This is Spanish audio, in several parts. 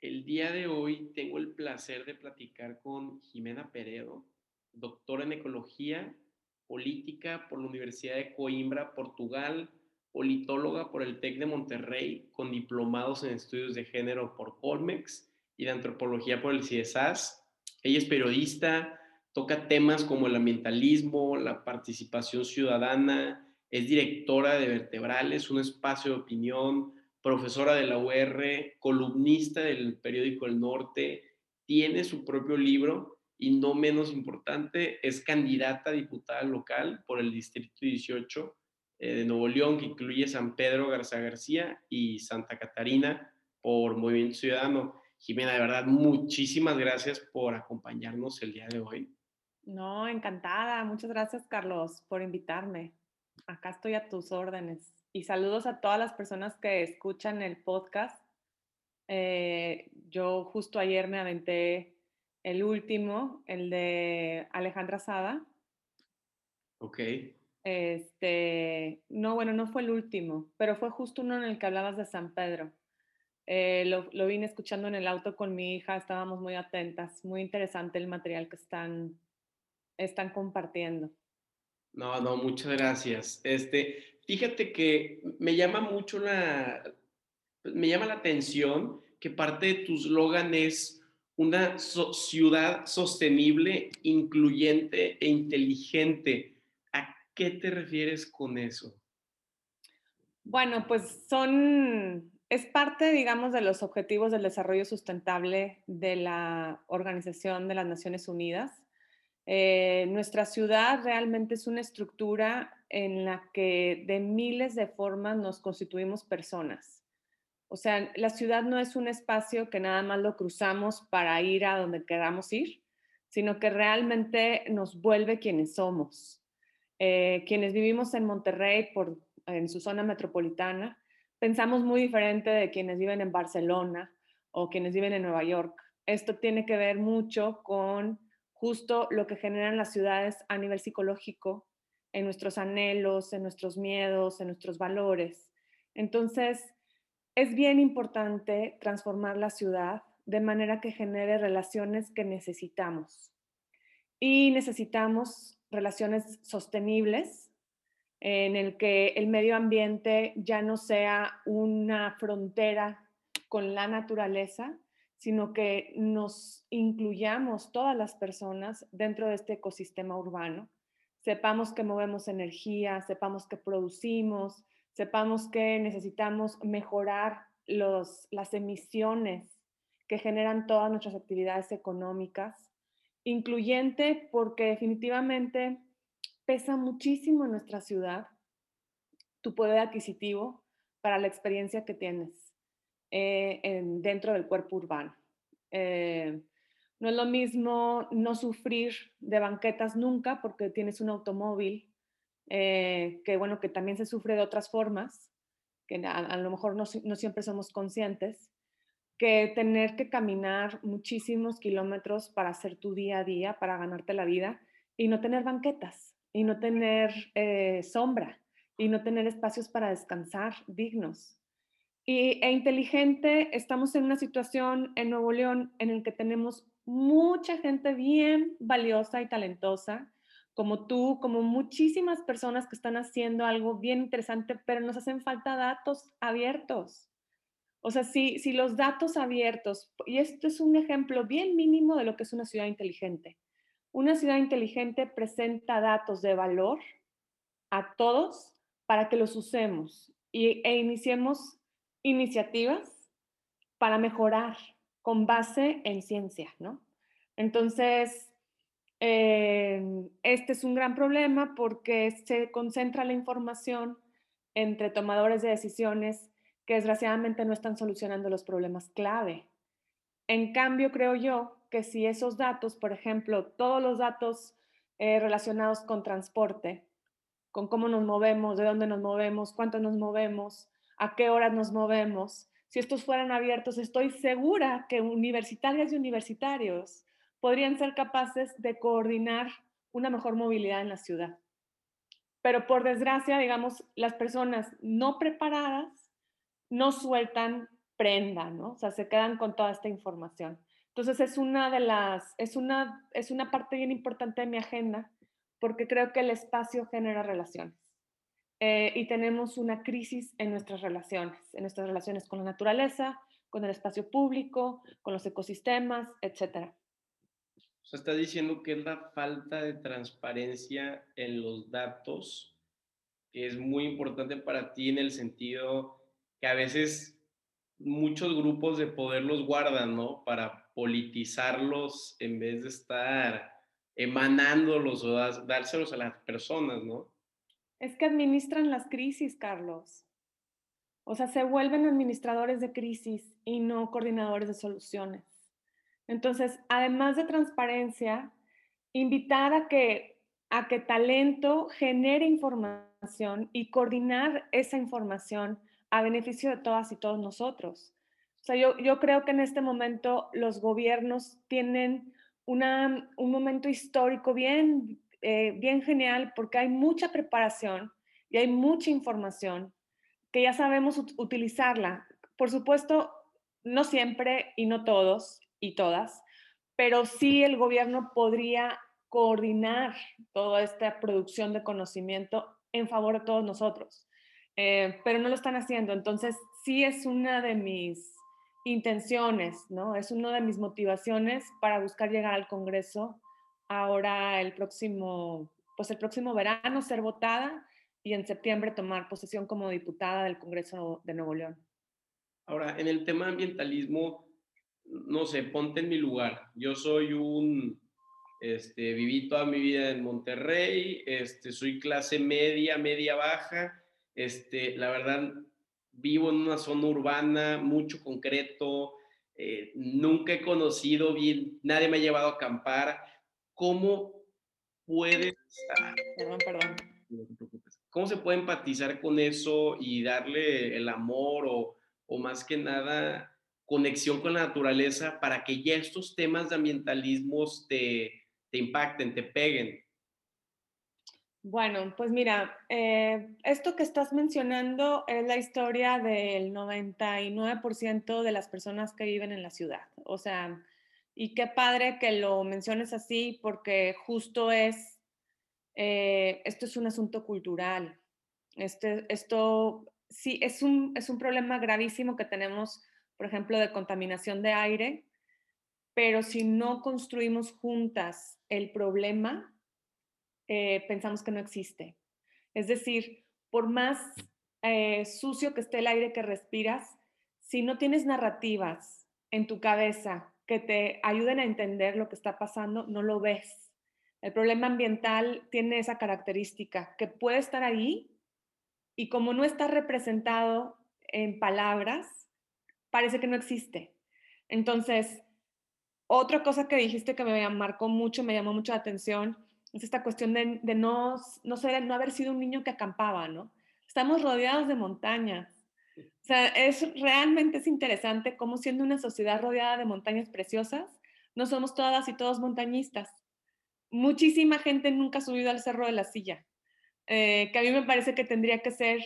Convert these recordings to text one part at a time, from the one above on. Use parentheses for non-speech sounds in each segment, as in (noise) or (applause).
El día de hoy tengo el placer de platicar con Jimena Peredo, doctora en Ecología Política por la Universidad de Coimbra, Portugal, politóloga por el TEC de Monterrey, con diplomados en estudios de género por Colmex y de antropología por el CIESAS. Ella es periodista, toca temas como el ambientalismo, la participación ciudadana, es directora de Vertebrales, un espacio de opinión, profesora de la UR, columnista del periódico El Norte, tiene su propio libro y no menos importante, es candidata a diputada local por el Distrito 18 eh, de Nuevo León, que incluye San Pedro Garza García y Santa Catarina por Movimiento Ciudadano. Jimena, de verdad, muchísimas gracias por acompañarnos el día de hoy. No, encantada. Muchas gracias, Carlos, por invitarme. Acá estoy a tus órdenes. Y saludos a todas las personas que escuchan el podcast. Eh, yo justo ayer me aventé el último, el de Alejandra Sada. Ok. Este, no, bueno, no fue el último, pero fue justo uno en el que hablabas de San Pedro. Eh, lo, lo, vine escuchando en el auto con mi hija, estábamos muy atentas, muy interesante el material que están, están compartiendo. No, no, muchas gracias. Este, fíjate que me llama mucho la, me llama la atención que parte de tu slogan es una ciudad sostenible, incluyente e inteligente qué te refieres con eso? Bueno, pues son, es parte, digamos, de los objetivos del desarrollo sustentable de la Organización de las Naciones Unidas. Eh, nuestra ciudad realmente es una estructura en la que de miles de formas nos constituimos personas. O sea, la ciudad no es un espacio que nada más lo cruzamos para ir a donde queramos ir, sino que realmente nos vuelve quienes somos. Eh, quienes vivimos en Monterrey, por, en su zona metropolitana, pensamos muy diferente de quienes viven en Barcelona o quienes viven en Nueva York. Esto tiene que ver mucho con justo lo que generan las ciudades a nivel psicológico, en nuestros anhelos, en nuestros miedos, en nuestros valores. Entonces, es bien importante transformar la ciudad de manera que genere relaciones que necesitamos. Y necesitamos relaciones sostenibles, en el que el medio ambiente ya no sea una frontera con la naturaleza, sino que nos incluyamos todas las personas dentro de este ecosistema urbano. Sepamos que movemos energía, sepamos que producimos, sepamos que necesitamos mejorar los, las emisiones que generan todas nuestras actividades económicas incluyente porque definitivamente pesa muchísimo en nuestra ciudad tu poder adquisitivo para la experiencia que tienes eh, dentro del cuerpo urbano. Eh, no es lo mismo no sufrir de banquetas nunca porque tienes un automóvil, eh, que bueno, que también se sufre de otras formas, que a, lo mejor no, no siempre somos conscientes, que tener que caminar muchísimos kilómetros para hacer tu día a día, para ganarte la vida y no tener banquetas y no tener eh, sombra y no tener espacios para descansar dignos. Y, e inteligente, estamos en una situación en Nuevo León en el que tenemos mucha gente bien valiosa y talentosa, como tú, como muchísimas personas que están haciendo algo bien interesante, pero nos hacen falta datos abiertos o sea, si, si los datos abiertos, y esto es un ejemplo bien mínimo de lo que es una ciudad inteligente. Una ciudad inteligente presenta datos de valor a todos para que los usemos y, e iniciemos iniciativas para mejorar con base en ciencia, ¿no? Entonces, eh, este es un gran problema porque se concentra la información entre tomadores de decisiones que desgraciadamente no están solucionando los problemas clave. En cambio, creo yo que si esos datos, por ejemplo, todos los datos eh, relacionados con transporte, con cómo nos movemos, de dónde nos movemos, cuánto nos movemos, a qué horas nos movemos, si estos fueran abiertos, estoy segura que universitarias y universitarios podrían ser capaces de coordinar una mejor movilidad en la ciudad. Pero por desgracia, digamos, las personas no preparadas no sueltan prenda, ¿no? O sea, se quedan con toda esta información. Entonces es una de las, es una, es una parte bien importante de mi agenda porque creo que el espacio genera relaciones. Eh, y tenemos una crisis en nuestras relaciones, en nuestras relaciones con la naturaleza, con el espacio público, con los ecosistemas, etc. O sea, está diciendo que es la falta de transparencia en los datos que es muy importante para ti en el sentido que a veces muchos grupos de poder los guardan, ¿no? Para politizarlos en vez de estar emanándolos o dárselos a las personas, ¿no? Es que administran las crisis, Carlos. O sea, se vuelven administradores de crisis y no coordinadores de soluciones. Entonces, además de transparencia, invitar a que, a que talento genere información y coordinar esa información a beneficio de todas y todos nosotros. O sea, yo, yo creo que en este momento los gobiernos tienen una, un momento histórico bien eh, bien genial porque hay mucha preparación y hay mucha información que ya sabemos utilizarla. Por supuesto, no siempre y no todos y todas, pero sí el gobierno podría coordinar toda esta producción de conocimiento en favor de todos nosotros, eh, pero no lo están haciendo. Entonces, sí es una de mis intenciones, ¿no? Es una de mis motivaciones para buscar llegar al Congreso ahora el próximo, pues el próximo verano ser votada y en septiembre tomar posesión como diputada del Congreso de Nuevo León. Ahora, en el tema ambientalismo, no sé, ponte en mi lugar. Yo soy un, este, viví toda mi vida en Monterrey, este, soy clase media, media baja, este, la verdad, vivo en una zona urbana, mucho concreto, eh, nunca he conocido bien, nadie me ha llevado a acampar, ¿cómo puedes... perdón, perdón. ¿Cómo se puede empatizar con eso y darle el amor o, o más que nada conexión con la naturaleza para que ya estos temas de ambientalismos te, te impacten, te peguen? Bueno, pues mira, eh, esto que estás mencionando es la historia del 99% de las personas que viven en la ciudad. O sea, y qué padre que lo menciones así porque justo es, eh, esto es un asunto cultural. Este, esto sí es un, es un problema gravísimo que tenemos, por ejemplo, de contaminación de aire, pero si no construimos juntas el problema, eh, pensamos que no existe. Es decir, por más eh, sucio que esté el aire que respiras, si no tienes narrativas en tu cabeza que te ayuden a entender lo que está pasando, no lo ves. El problema ambiental tiene esa característica, que puede estar ahí y como no está representado en palabras, parece que no existe. Entonces, otra cosa que dijiste que me marcó mucho, me llamó mucho la atención, es esta cuestión de, no, no, ser, no haber sido un niño que acampaba, ¿no? Estamos rodeados de montañas, o sea, es realmente es interesante cómo siendo una sociedad rodeada de montañas preciosas, no somos todas y todos montañistas. Muchísima gente nunca ha subido al Cerro de la Silla, eh, que a mí me parece que tendría que ser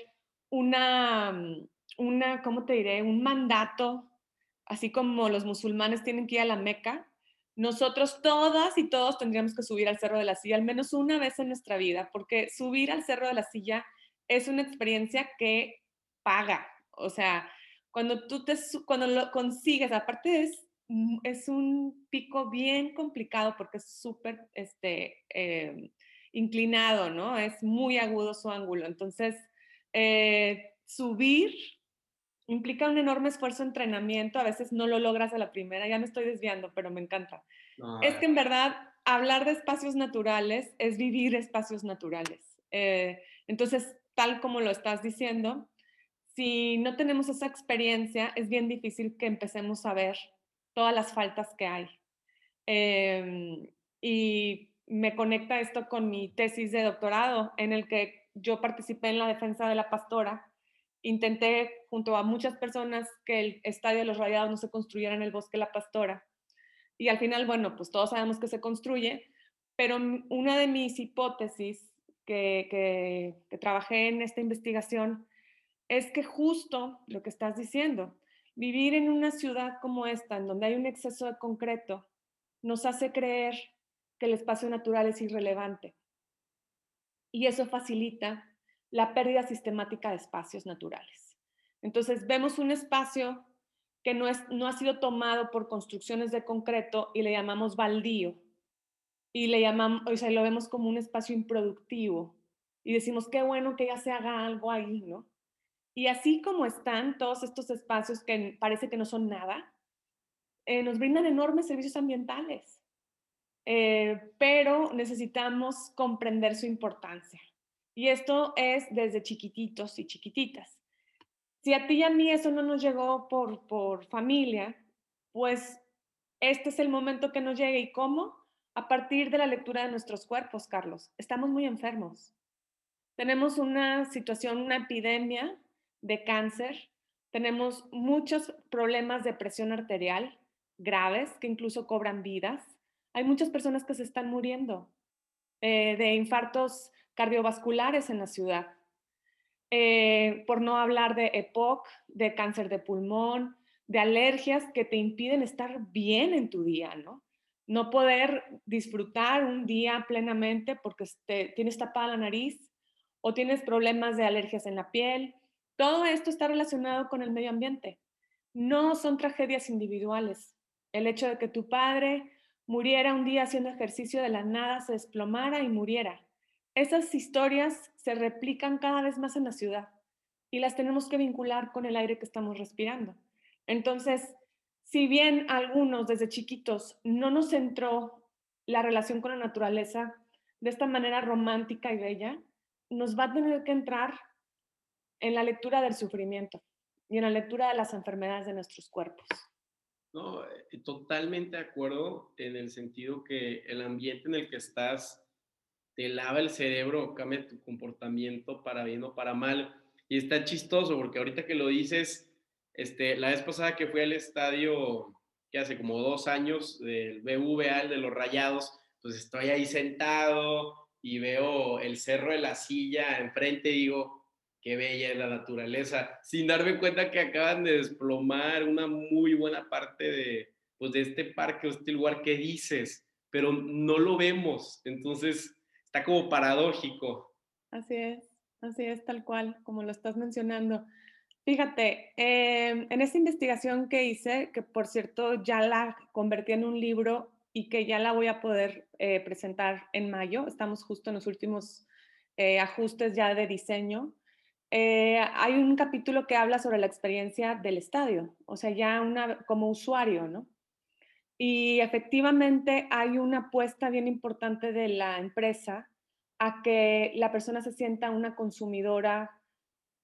una, mm, una, ¿cómo te diré? Un mandato, así como los musulmanes tienen que ir a la Meca, nosotros todas y todos tendríamos que subir al Cerro de la Silla al menos una vez en nuestra vida, porque subir al Cerro de la Silla es una experiencia que paga, o sea, cuando tú te, cuando lo consigues, aparte es, es un pico bien complicado porque es súper este, em, inclinado, ¿no? Es muy agudo su ángulo. Entonces, eh, subir implica un enorme esfuerzo de entrenamiento. A veces no lo logras a la primera. Ya me estoy desviando, pero me encanta. es que en verdad hablar de espacios naturales es vivir espacios naturales. Eh, entonces, tal como lo estás diciendo, si no tenemos esa experiencia, es bien difícil que empecemos a ver todas las faltas que hay. Em, y me conecta esto con mi tesis de doctorado, en el que yo participé en la defensa de la pastora. Intenté, junto a muchas personas, que el estadio de los rayados no se construyera en el bosque La Pastora. Y al final, bueno, pues todos sabemos que se construye, pero una de mis hipótesis que trabajé en esta investigación es que justo lo que estás diciendo, Vivir en una ciudad como esta, en donde hay un exceso de concreto, nos hace creer que el espacio natural es irrelevante. Y eso facilita la pérdida sistemática de espacios naturales. Entonces, vemos un espacio que no, es, no ha sido tomado por construcciones de concreto y le llamamos baldío. Y le llamamos, o sea, lo vemos como un espacio improductivo. Y decimos, qué bueno que ya se haga algo ahí, ¿no? Y así como están todos estos espacios que parece que no son nada, eh, nos brindan enormes servicios ambientales. Eh, pero necesitamos comprender su importancia. Y esto es desde chiquititos y chiquititas. Si a ti y a mí eso no nos llegó por, por familia, pues este es el momento que nos llegue. ¿Y cómo? A partir de la lectura de nuestros cuerpos, Carlos. Estamos muy enfermos. Tenemos una situación, una epidemia de cáncer. Tenemos muchos problemas de presión arterial graves que incluso cobran vidas. Hay muchas personas que se están muriendo eh, de infartos cardiovasculares en la ciudad. Eh, por no hablar de EPOC, de cáncer de pulmón, de alergias que te impiden estar bien en tu día, ¿no? No poder disfrutar un día plenamente porque te, tienes tapada la nariz o tienes problemas de alergias en la piel. Todo esto está relacionado con el medio ambiente. No son tragedias individuales. El hecho de que tu padre muriera un día haciendo ejercicio de la nada, se desplomara y muriera, esas historias se replican cada vez más en la ciudad y las tenemos que vincular con el aire que estamos respirando. Entonces, si bien algunos desde chiquitos no nos entró la relación con la naturaleza de esta manera romántica y bella, nos va a tener que entrar en la lectura del sufrimiento y en la lectura de las enfermedades de nuestros cuerpos. No, eh, totalmente de acuerdo en el sentido que el ambiente en el que estás te lava el cerebro, cambia tu comportamiento para bien o para mal. Y está chistoso porque ahorita que lo dices, este, la vez pasada que fui al estadio, que hace como dos años, del BVA, el de los Rayados, pues estoy ahí sentado y veo el cerro de la silla enfrente y digo, qué bella es la naturaleza, sin darme cuenta que acaban de desplomar una muy buena parte de, pues, de este parque o este lugar que dices, pero no lo vemos. Entonces, está como paradójico. Así es, así es, tal cual, como lo estás mencionando. Fíjate, em, en esta investigación que hice, que por cierto ya la convertí en un libro y que ya la voy a poder eh, presentar en mayo, estamos justo en los últimos eh, ajustes ya de diseño, eh, hay un capítulo que habla sobre la experiencia del estadio, o sea, ya como usuario, ¿no? Y efectivamente hay una apuesta bien importante de la empresa a que la persona se sienta una consumidora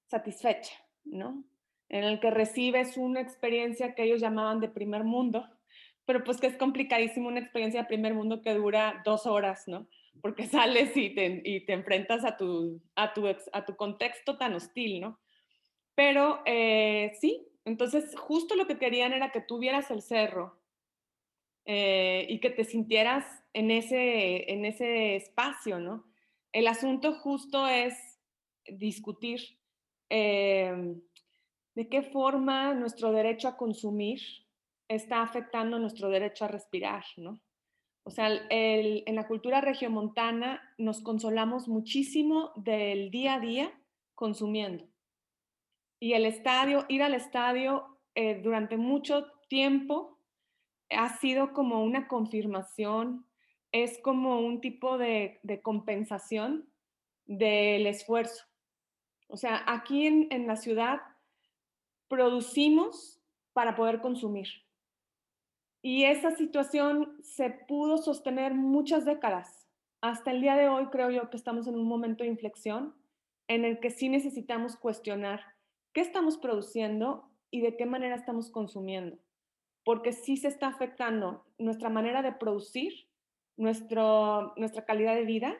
satisfecha, ¿no? En el que recibes una experiencia que ellos llamaban de primer mundo, pero pues que es complicadísimo una experiencia de primer mundo que dura dos horas, ¿no? Porque (laughs) sales y te, enfrentas a tu, contexto tan hostil, ¿no? Pero eh, sí, entonces justo lo que querían era que tuvieras el cerro, eh, y que te sintieras en ese, en ese espacio, ¿no? El asunto justo es discutir eh, de qué forma nuestro derecho a consumir está afectando nuestro derecho a respirar, ¿no? O sea, en la cultura regiomontana nos consolamos muchísimo del día a día consumiendo. Y el estadio, ir al estadio eh, durante mucho tiempo ha sido como una confirmación, es como un tipo de, compensación del esfuerzo. O sea, aquí en, en la ciudad producimos para poder consumir. Y esa situación se pudo sostener muchas décadas. Hasta el día de hoy creo yo que estamos en un momento de inflexión en el que sí necesitamos cuestionar qué estamos produciendo y de qué manera estamos consumiendo porque sí se está afectando nuestra manera de producir, nuestro, nuestra calidad de vida.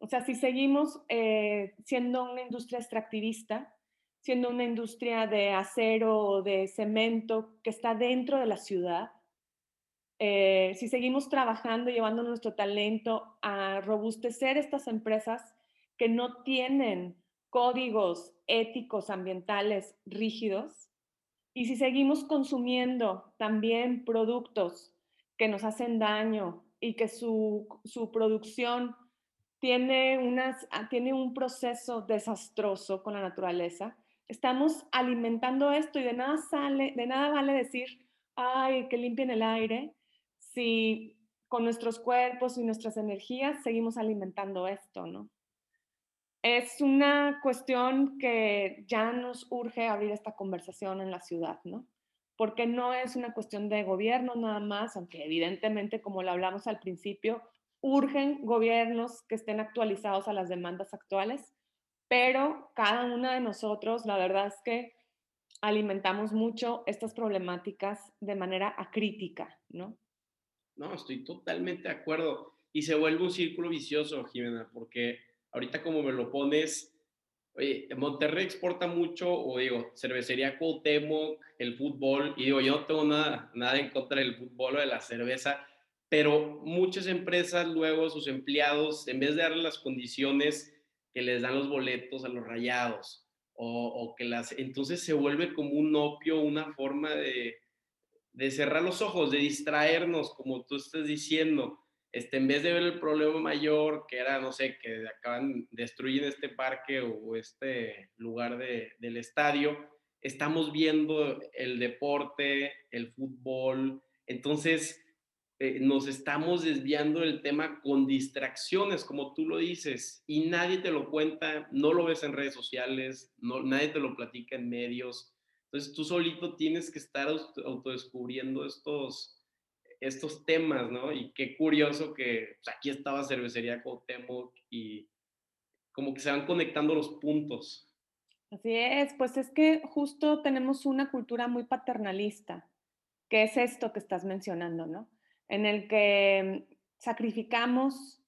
O sea, si seguimos eh, siendo una industria extractivista, siendo una industria de acero o de cemento que está dentro de la ciudad, eh, si seguimos trabajando, llevando nuestro talento a robustecer estas empresas que no tienen códigos éticos ambientales rígidos, Y si seguimos consumiendo también productos que nos hacen daño y que su, su producción tiene, unas, ah, tiene un proceso desastroso con la naturaleza, estamos alimentando esto y de nada sale, de nada vale decir, ay, que limpien el aire, si con nuestros cuerpos y nuestras energías seguimos alimentando esto, ¿no? Es una cuestión que ya nos urge abrir esta conversación en la ciudad, ¿no? Porque no es una cuestión de gobierno nada más, aunque evidentemente, como lo hablamos al principio, urgen gobiernos que estén actualizados a las demandas actuales, pero cada una de nosotros, la verdad es que alimentamos mucho estas problemáticas de manera acrítica, ¿no? No, estoy totalmente de acuerdo. Y se vuelve un círculo vicioso, Jimena, porque ahorita como me lo pones, oye, Monterrey exporta mucho, o digo, cervecería Cuauhtémoc, el fútbol, y digo, yo no tengo nada, nada en contra del fútbol o de la cerveza, pero muchas empresas luego, sus empleados, en vez de darle las condiciones que les dan los boletos a los rayados, o, o que las, entonces se vuelve como un opio, una forma de, de cerrar los ojos, de distraernos, como tú estás diciendo, este, en vez de ver el problema mayor, que era, no sé, que acaban, destruir este parque o, este lugar de, del estadio, estamos viendo el deporte, el fútbol, entonces eh, nos estamos desviando del tema con distracciones, como tú lo dices, y nadie te lo cuenta, no lo ves en redes sociales, no, nadie te lo platica en medios, entonces tú solito tienes que estar autodescubriendo estos, estos temas, ¿no? Y qué curioso que pues, aquí estaba Cervecería Cuauhtémoc y como que se van conectando los puntos. Así es, pues es que justo tenemos una cultura muy paternalista, que es esto que estás mencionando, ¿no? En el que sacrificamos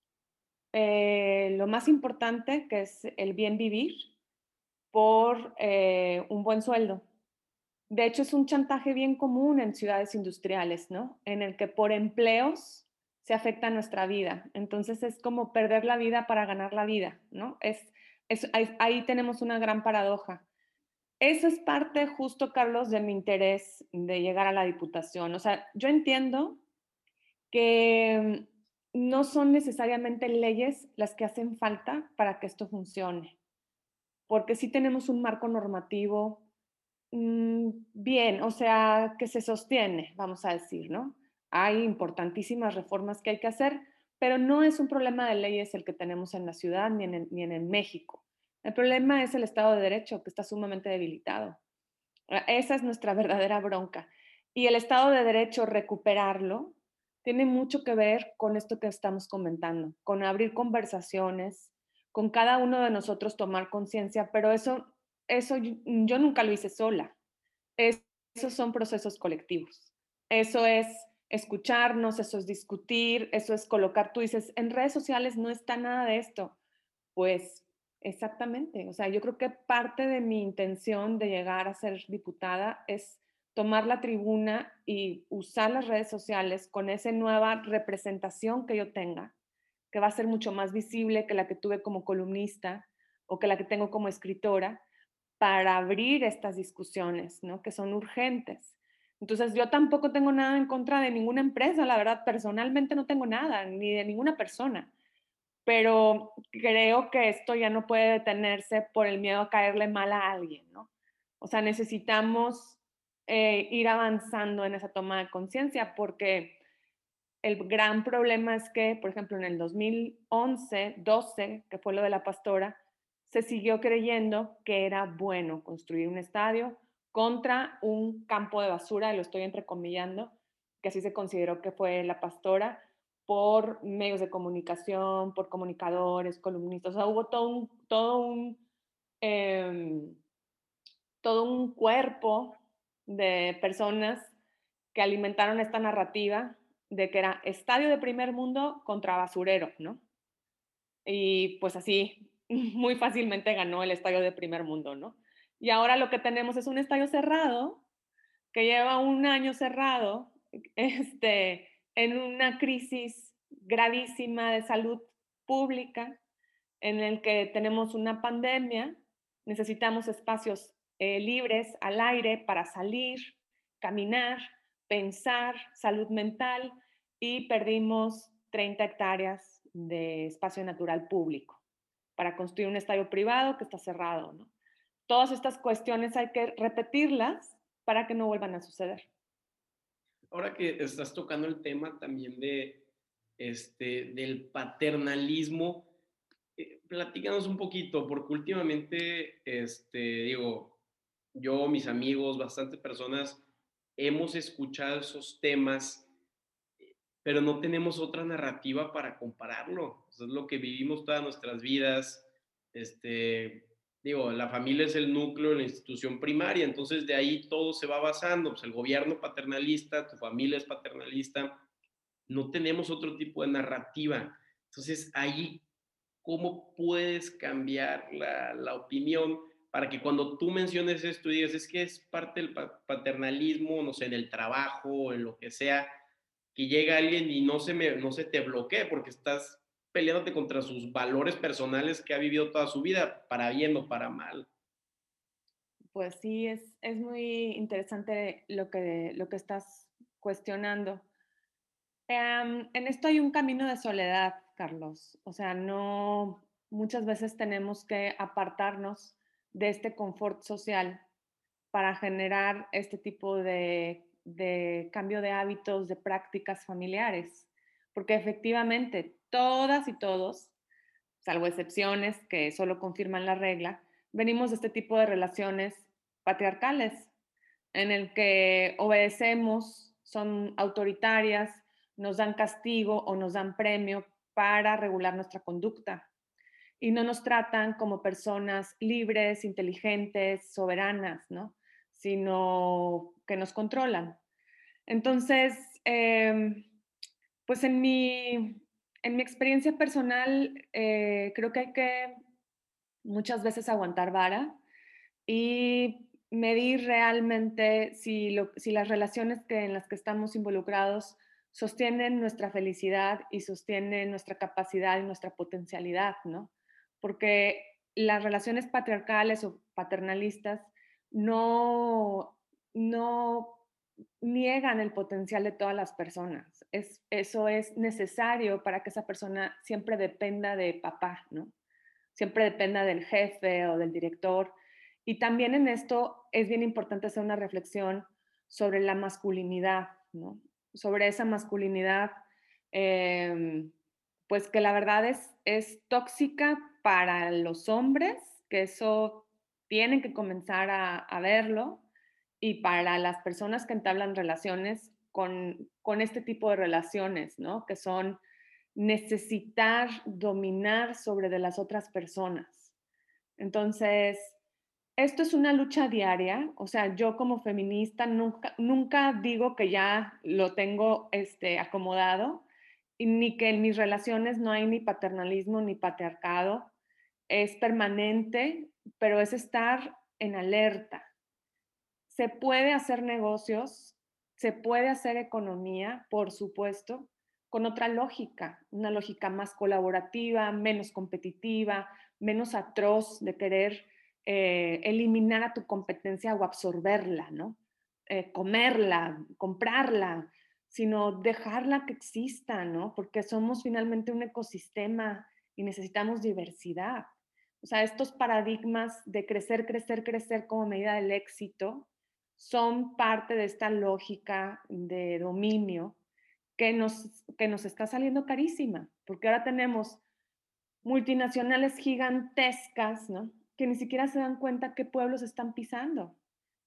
eh, lo más importante, que es el bien vivir, por eh, un buen sueldo. De hecho, es un chantaje bien común en ciudades industriales, ¿no? En el que por empleos se afecta nuestra vida. Entonces es como perder la vida para ganar la vida, ¿no? Es, ahí, tenemos una gran paradoja. Eso es parte justo, Carlos, de mi interés de llegar a la diputación. O sea, yo entiendo que no son necesariamente leyes las que hacen falta para que esto funcione, porque sí tenemos un marco normativo Mm, bien, o sea, que se sostiene, vamos a decir, ¿no? Hay importantísimas reformas que hay que hacer, pero no es un problema de leyes el que tenemos en la ciudad ni en, ni en México. El problema es el Estado de Derecho, que está sumamente debilitado. Ah, esa es nuestra (laughs) verdadera bronca. Y el Estado de Derecho, recuperarlo, tiene mucho que ver con esto que estamos comentando, con abrir conversaciones, con cada uno de nosotros tomar conciencia, pero eso eso yo, nunca lo hice sola. esos son procesos colectivos. Eso es escucharnos, eso es discutir, eso es colocar, tú dices, en redes sociales no está nada de esto. Pues exactamente, o sea, yo creo que parte de mi intención de llegar a ser diputada es tomar la tribuna y usar las redes sociales con esa nueva representación que yo tenga, que va a ser mucho más visible que la que tuve como columnista o que la que tengo como escritora, para abrir estas discusiones, ¿no? Que son urgentes. Entonces, yo tampoco tengo nada en contra de ninguna empresa, la verdad, personalmente no tengo nada, ni de ninguna persona, pero creo que esto ya no puede detenerse por el miedo a caerle mal a alguien, ¿no? O sea, necesitamos eh, ir avanzando en esa toma de conciencia porque el gran problema es que, por ejemplo, en el 2011, 12, que fue lo de la pastora, se siguió creyendo que era bueno construir un estadio contra un campo de basura, lo estoy entrecomillando, que así se consideró que fue la pastora, por medios de comunicación, por comunicadores, columnistas. O sea, hubo todo un, todo un, em, todo un cuerpo de personas que alimentaron esta narrativa de que era estadio de primer mundo contra basurero, ¿no? Y pues así muy fácilmente ganó el estadio de primer mundo, ¿no? Y ahora lo que tenemos es un estadio cerrado, que lleva un año cerrado, (laughs) este, en una crisis gravísima de salud pública, en el que tenemos una pandemia, necesitamos espacios eh, libres al aire para salir, caminar, pensar, salud mental y perdimos 30 hectáreas de espacio natural público para construir un estadio privado que está cerrado. ¿no? Todas estas cuestiones hay que repetirlas para que no vuelvan a suceder. Ahora que estás tocando el tema también de, este, del paternalismo, eh, platícanos un poquito, porque últimamente, este, digo, yo, mis amigos, bastantes personas, hemos escuchado esos temas, pero no tenemos otra narrativa para compararlo. es lo que vivimos todas nuestras vidas. Este, digo, la familia es el núcleo la institución primaria, entonces de ahí todo se va basando. Pues el gobierno paternalista, tu familia es paternalista, no tenemos otro tipo de narrativa. Entonces ahí, ¿cómo puedes cambiar la, la opinión? para que cuando tú menciones esto y digas, es que es parte del paternalismo, no sé, en el trabajo, en lo que sea, que llega alguien y no se, me, no se te bloquee porque estás peleándote contra sus valores personales que ha vivido toda su vida, para bien o para mal. Pues sí, es, es muy interesante lo que, lo que estás cuestionando. Em, en esto hay un camino de soledad, Carlos. O sea, no, muchas veces tenemos que apartarnos de este confort social para generar este tipo de, cambio de hábitos, de prácticas familiares. Porque efectivamente, todas y todos, salvo excepciones que solo confirman la regla, venimos de este tipo de relaciones patriarcales, en el que obedecemos, son autoritarias, nos dan castigo o nos dan premio para regular nuestra conducta y no nos tratan como personas libres, inteligentes, soberanas, ¿no? Sino que nos controlan. Entonces, em, pues en mi, en mi experiencia personal, eh, creo que hay que muchas veces aguantar vara y medir realmente si, si las relaciones que, en las que estamos involucrados sostienen nuestra felicidad y sostienen nuestra capacidad y nuestra potencialidad, ¿no? porque las relaciones patriarcales o paternalistas no, no niegan el potencial de todas las personas. Es, eso es necesario para que esa persona siempre dependa de papá, ¿no? Siempre dependa del jefe o del director. Y también en esto es bien importante hacer una reflexión sobre la masculinidad, ¿no? Sobre esa masculinidad, em, pues que la verdad es, es tóxica para los hombres, que eso tienen que comenzar a, verlo, y para las personas que entablan relaciones con, con este tipo de relaciones, ¿no? Que son necesitar dominar sobre de las otras personas. Entonces, esto es una lucha diaria, o sea, yo como feminista nunca, nunca digo que ya lo tengo este, acomodado, ni que en mis relaciones no hay ni paternalismo ni patriarcado es permanente, pero es estar en alerta. Se puede hacer negocios, se puede hacer economía, por supuesto, con otra lógica, una lógica más colaborativa, menos competitiva, menos atroz de querer eh, eliminar a tu competencia o absorberla, ¿no? Eh, comerla, comprarla, sino dejarla que exista, ¿no? Porque somos finalmente un ecosistema y necesitamos diversidad. O sea, estos paradigmas de crecer, crecer, crecer como medida del éxito son parte de esta lógica de dominio que nos, que nos está saliendo carísima, porque ahora tenemos multinacionales gigantescas, ¿no? Que ni siquiera se dan cuenta qué pueblos están pisando,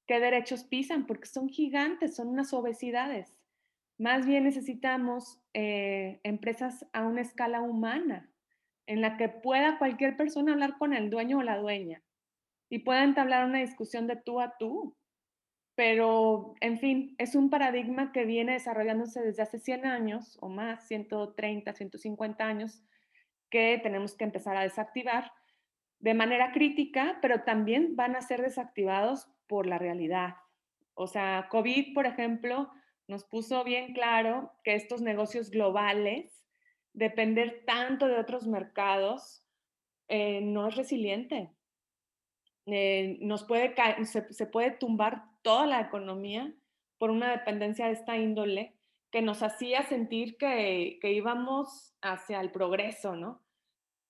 qué derechos pisan, porque son gigantes, son unas obesidades. Más bien necesitamos eh, empresas a una escala humana, en la que pueda cualquier persona hablar con el dueño o la dueña y pueda entablar una discusión de tú a tú. Pero, en fin, es un paradigma que viene desarrollándose desde hace 100 años o más, 130, 150 años, que tenemos que empezar a desactivar de manera crítica, pero también van a ser desactivados por la realidad. O sea, COVID, por ejemplo, nos puso bien claro que estos negocios globales depender tanto de otros mercados eh, no es resiliente. Eh, nos puede se, puede tumbar toda la economía por una dependencia de esta índole que nos hacía sentir que, que íbamos hacia el progreso, ¿no?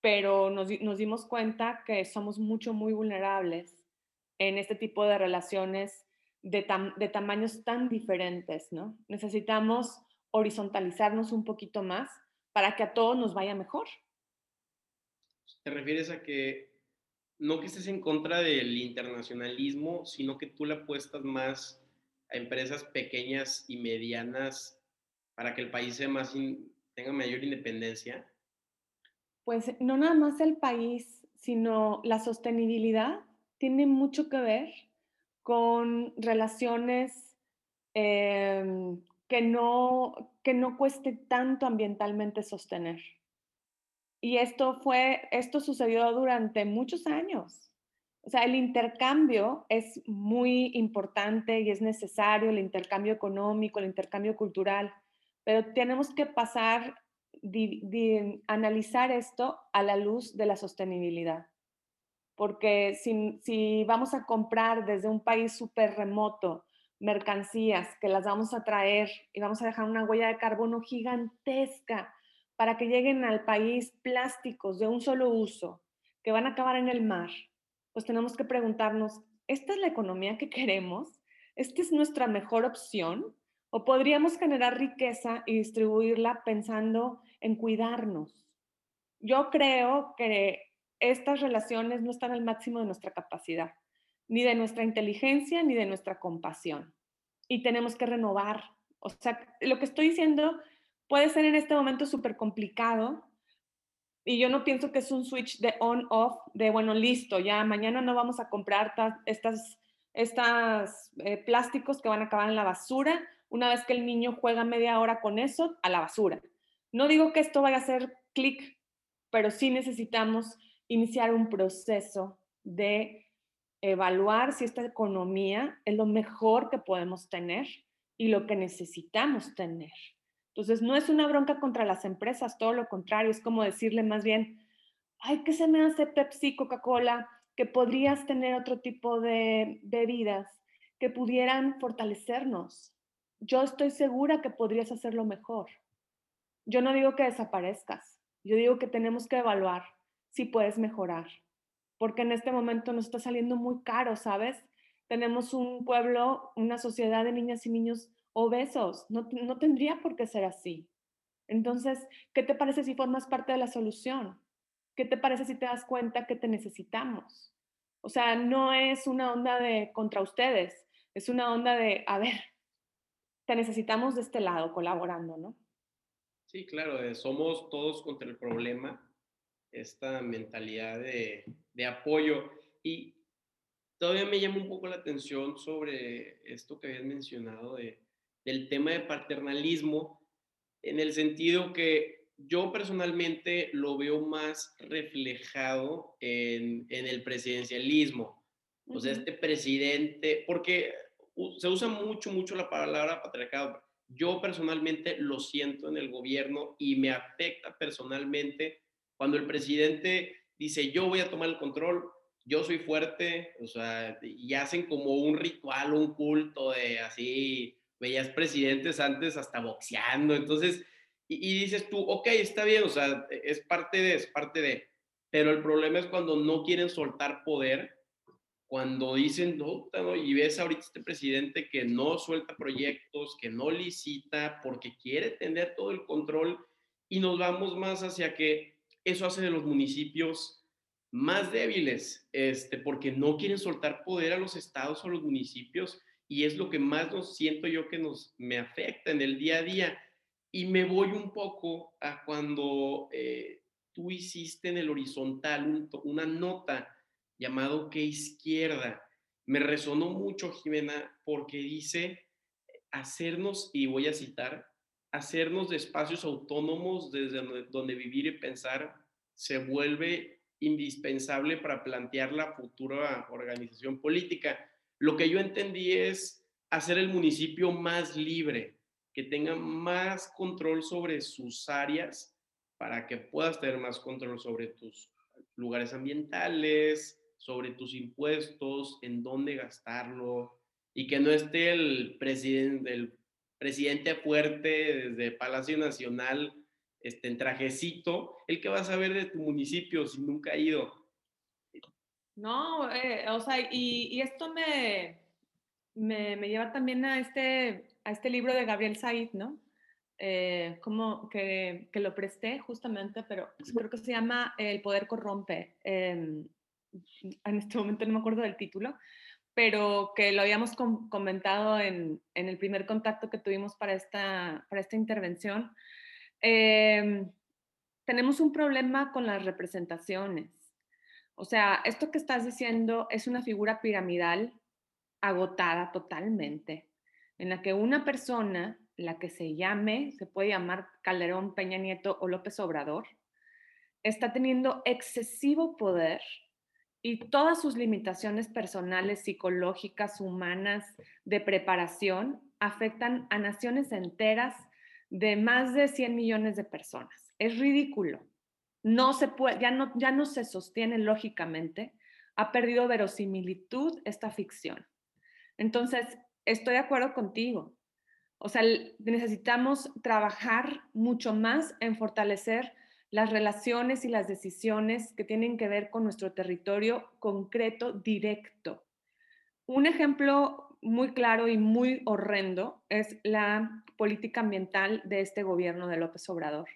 Pero nos, nos, dimos cuenta que somos mucho, muy vulnerables en este tipo de relaciones de, de tamaños tan diferentes, ¿no? Necesitamos horizontalizarnos un poquito más para que a todos nos vaya mejor. ¿Te refieres a que no que estés en contra del internacionalismo, sino que tú le apuestas más a empresas pequeñas y medianas para que el país sea tenga mayor independencia? Pues no nada más el país, sino la sostenibilidad tiene mucho que ver con relaciones em, que, no, que no cueste tanto ambientalmente sostener. Y esto fue, esto sucedió durante muchos años. O sea, el intercambio es muy importante y es necesario, el intercambio económico, el intercambio cultural, pero tenemos que pasar, de, analizar esto a la luz de la sostenibilidad. Porque si, si vamos a comprar desde un país súper remoto mercancías que las vamos a traer y vamos a dejar una huella de carbono gigantesca para que lleguen al país plásticos de un solo uso que van a acabar en el mar, pues tenemos que preguntarnos, ¿esta es la economía que queremos? ¿Esta es nuestra mejor opción? ¿O podríamos generar riqueza y distribuirla pensando en cuidarnos? Yo creo que estas relaciones no están al máximo de nuestra capacidad, ni de nuestra inteligencia, ni de nuestra compasión. Y tenemos que renovar. O sea, lo que estoy diciendo puede ser en este momento súper complicado y yo no pienso que es un switch de on-off, de bueno, listo, ya mañana no vamos a comprar estas, estas eh, plásticos que van a acabar en la basura. Una vez que el niño juega media hora con eso, a la basura. No digo que esto vaya a ser clic, pero sí necesitamos iniciar un proceso de evaluar si esta economía es lo mejor que podemos tener y lo que necesitamos tener. Entonces, no es una bronca contra las empresas, todo lo contrario, es como decirle más bien, ay, ¿qué se me hace Pepsi, Coca-Cola? Que podrías tener otro tipo de bebidas que pudieran fortalecernos. Yo estoy segura que podrías hacerlo mejor. Yo no digo que desaparezcas, yo digo que tenemos que evaluar si puedes mejorar, porque en este momento nos está saliendo muy caro, ¿sabes? Tenemos un pueblo, una sociedad de niñas y niños obesos. No, no tendría por qué ser así. Entonces, ¿qué te parece si formas parte de la solución? ¿Qué te parece si te das cuenta que te necesitamos? O sea, no es una onda de contra ustedes, es una onda de, a ver, te necesitamos de este lado colaborando, ¿no? Sí, claro, somos todos contra el problema, esta mentalidad de, de apoyo. Y todavía me llama un poco la atención sobre esto que habías mencionado de, del tema de paternalismo, en el sentido que yo personalmente lo veo más reflejado en, el presidencialismo. O sea, este presidente, porque se usa mucho, mucho la palabra patriarcado. Yo personalmente lo siento en el gobierno y me afecta personalmente cuando el presidente dice, yo voy a tomar el control, yo soy fuerte, o sea, y hacen como un ritual, un culto de así, veías presidentes antes hasta boxeando, entonces, y, dices tú, ok, está bien, o sea, es parte de, es parte de, pero el problema es cuando no quieren soltar poder, cuando dicen, no, no, y ves ahorita este presidente que no suelta proyectos, que no licita, porque quiere tener todo el control, y nos vamos más hacia que eso hace de los municipios más débiles, este, porque no quieren soltar poder a los estados o a los municipios y es lo que más nos siento yo que nos me afecta en el día a día. Y me voy un poco a cuando eh, tú hiciste en el horizontal una nota llamado ¿Qué izquierda? Me resonó mucho, Jimena, porque dice hacernos, y voy a citar, hacernos de espacios autónomos desde donde vivir y pensar se vuelve indispensable para plantear la futura organización política. Lo que yo entendí es hacer el municipio más libre, que tenga más control sobre sus áreas para que puedas tener más control sobre tus lugares ambientales, sobre tus impuestos, en dónde gastarlo, y que no esté el presidente, fuerte desde Palacio Nacional este, en trajecito, el que va a saber de tu municipio si nunca ha ido. No, eh, o sea, y, y esto me, me, me, lleva también a este, a este libro de Gabriel Said, ¿no? Eh, como que, que, lo presté justamente, pero creo que se llama El poder corrompe. Eh, en este momento no me acuerdo del título, pero que lo habíamos com comentado en, en, el primer contacto que tuvimos para esta, para esta intervención. Eh, tenemos un problema con las representaciones. O sea, esto que estás diciendo es una figura piramidal agotada totalmente, en la que una persona, la que se llame, se puede llamar Calderón, Peña Nieto o López Obrador, está teniendo excesivo poder y todas sus limitaciones personales, psicológicas, humanas, de preparación, afectan a naciones enteras de más de 100 millones de personas. Es ridículo. No se puede, ya no, ya no se sostiene lógicamente. Ha perdido verosimilitud esta ficción. Entonces, estoy de acuerdo contigo. O sea, necesitamos trabajar mucho más en fortalecer las relaciones y las decisiones que tienen que ver con nuestro territorio concreto, directo. Un ejemplo muy claro y muy horrendo es la política ambiental de este gobierno de López Obrador,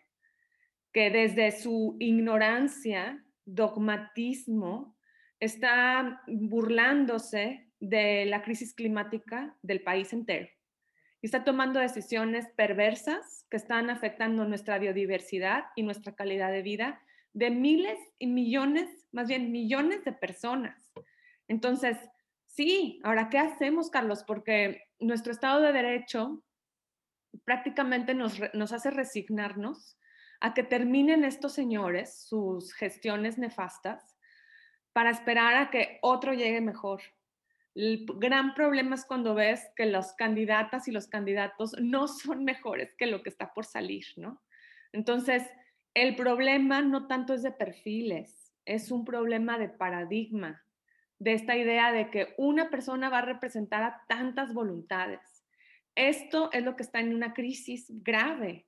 que desde su ignorancia, dogmatismo, está burlándose de la crisis climática del país entero y está tomando decisiones perversas que están afectando nuestra biodiversidad y nuestra calidad de vida de miles y millones, más bien millones de personas. Entonces, sí, ahora, ¿qué hacemos, Carlos? Porque nuestro Estado de Derecho prácticamente nos, nos hace resignarnos a que terminen estos señores sus gestiones nefastas para esperar a que otro llegue mejor. El gran problema es cuando ves que las candidatas y los candidatos no son (laughs) mejores que lo que está por salir, ¿no? Entonces, el problema no tanto es de perfiles, es un problema de paradigma, de esta idea de que una persona va a representar a tantas voluntades. Esto es lo que está en una crisis grave.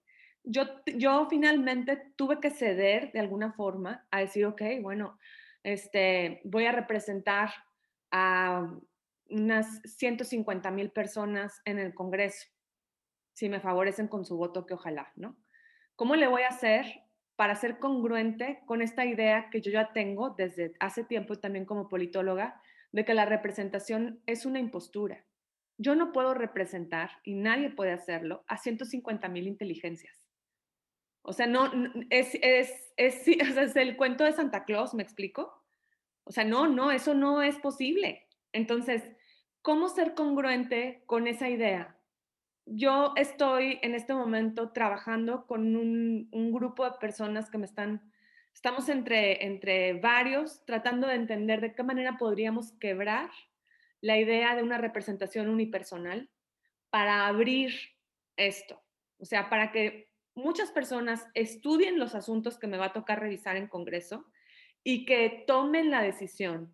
Yo, yo finalmente tuve que ceder de alguna forma a decir, ok, bueno, este, voy a representar a unas 150 mil personas en el Congreso, si me favorecen con su voto, que ojalá, ¿no? ¿Cómo le voy a hacer para ser congruente con esta idea que yo ya tengo desde hace tiempo también como politóloga, de que la representación es una impostura? Yo no puedo representar, y nadie puede hacerlo, a 150 mil inteligencias. O sea, no, es, es, es, (laughs) es el cuento de Santa Claus, ¿me explico? O sea, no, no, eso no es posible. Entonces, ¿Cómo ser congruente con esa idea? Yo estoy en este momento trabajando con un, grupo de personas que me están, estamos entre, entre varios, tratando de entender de qué manera podríamos quebrar la idea de una representación unipersonal para abrir esto. O sea, para que muchas personas estudien los asuntos que me va a tocar revisar en Congreso y que tomen la decisión,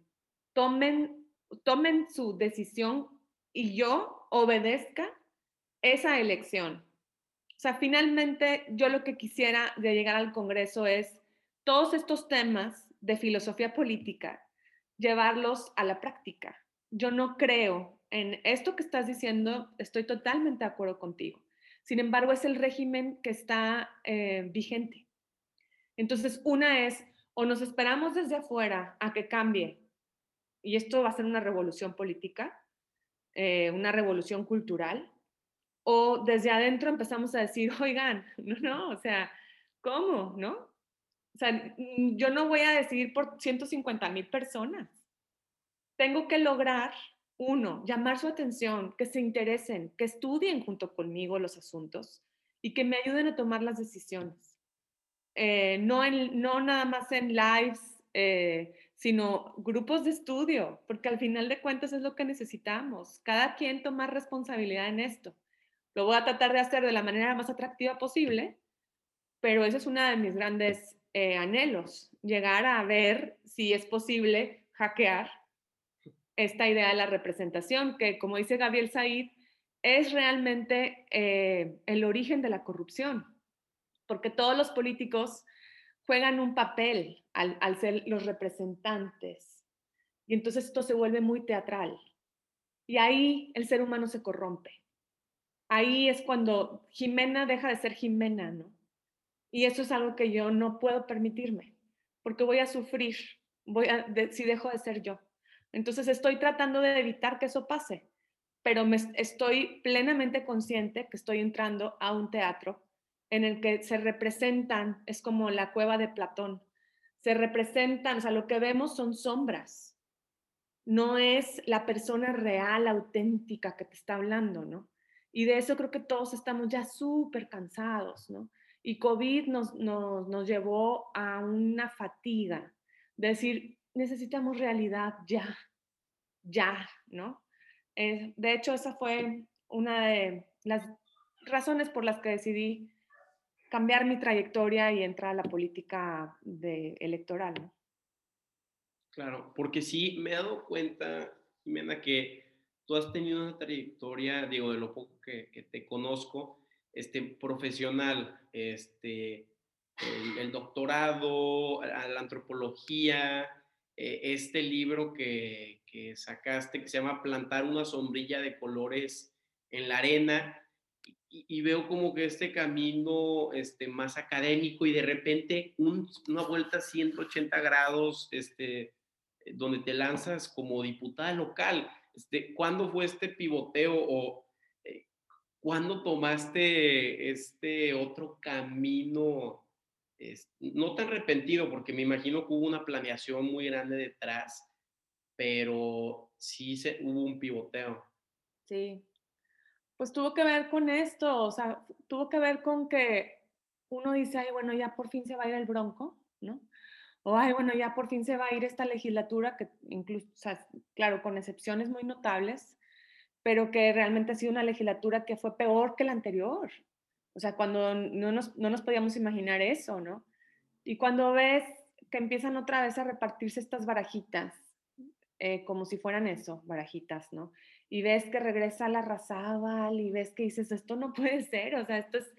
tomen tomen su decisión y yo obedezca esa elección. O sea, finalmente yo lo que quisiera de llegar al Congreso es todos estos temas de filosofía política, llevarlos a la práctica. Yo no creo en esto que estás diciendo, estoy totalmente de acuerdo contigo. Sin embargo, es el régimen que está eh, vigente. Entonces, una es, o nos esperamos desde afuera a que cambie y esto va a ser una revolución política, eh, una revolución cultural, o desde adentro empezamos a decir, (laughs) oigan, no, no, o sea, ¿cómo? ¿No? O sea, yo no voy a decidir por 150 mil personas. Tengo que lograr, uno, llamar su atención, que se interesen, que estudien junto conmigo los asuntos y que me ayuden a tomar las decisiones. Eh, no, en, no nada más en lives eh, sino grupos de estudio, porque al final de cuentas es lo que necesitamos. Cada quien tomar responsabilidad en esto. Lo voy a tratar de hacer de la manera más atractiva posible, pero ese es uno de mis grandes eh, anhelos, llegar a ver si es posible hackear esta idea de la representación, que como dice Gabriel Said, es realmente eh, el origen de la corrupción, porque todos los políticos juegan un papel al, ser los representantes. Y entonces esto se vuelve muy teatral. Y ahí el ser humano se corrompe. Ahí es cuando Jimena deja de ser Jimena, ¿no? Y eso es algo que yo no puedo permitirme, porque voy a sufrir voy a, si dejo de ser yo. Entonces estoy tratando de evitar que eso pase, pero me, estoy plenamente consciente que estoy entrando a un teatro en el que se representan, es como la cueva de Platón, se representan, o sea, lo que vemos son sombras, no es la persona real, auténtica que te está hablando, ¿no? Y de eso creo que todos estamos ya súper cansados, ¿no? Y COVID nos, nos, nos llevó a una fatiga, decir, necesitamos realidad ya, ya, ¿no? Eh, de hecho, esa fue una de las razones por las que decidí cambiar mi trayectoria y entrar a la política de, electoral, ¿no? Claro, porque sí me he dado cuenta, Jimena, que tú has tenido una trayectoria, digo, de lo poco que, que te conozco, este, profesional, este, el, doctorado, la antropología, eh, este libro que, que, sacaste que se llama Plantar una sombrilla de colores en la arena. Y, veo como que este camino este, más académico y de repente una vuelta 180 grados este, donde te lanzas como diputada local. Este, ¿Cuándo fue este pivoteo o eh, cuándo tomaste este otro camino no tan repentino, porque me imagino que hubo una planeación muy grande detrás, pero sí se, hubo un pivoteo. Sí, pues tuvo que ver con esto, o sea, tuvo que ver con que uno dice, ay, bueno, ya por fin se va a ir el bronco, ¿no? O, ay, bueno, ya por fin se va a ir esta legislatura, que incluso, o sea, claro, con excepciones muy notables, pero que realmente ha sido una legislatura que fue peor que la anterior, o sea, cuando no nos, no nos podíamos imaginar eso, ¿no? Y cuando ves que empiezan otra vez a repartirse estas barajitas, eh, como si fueran eso, barajitas, ¿no? Y ves que regresa la Razábal y ves que dices, esto no puede ser, o sea, esto es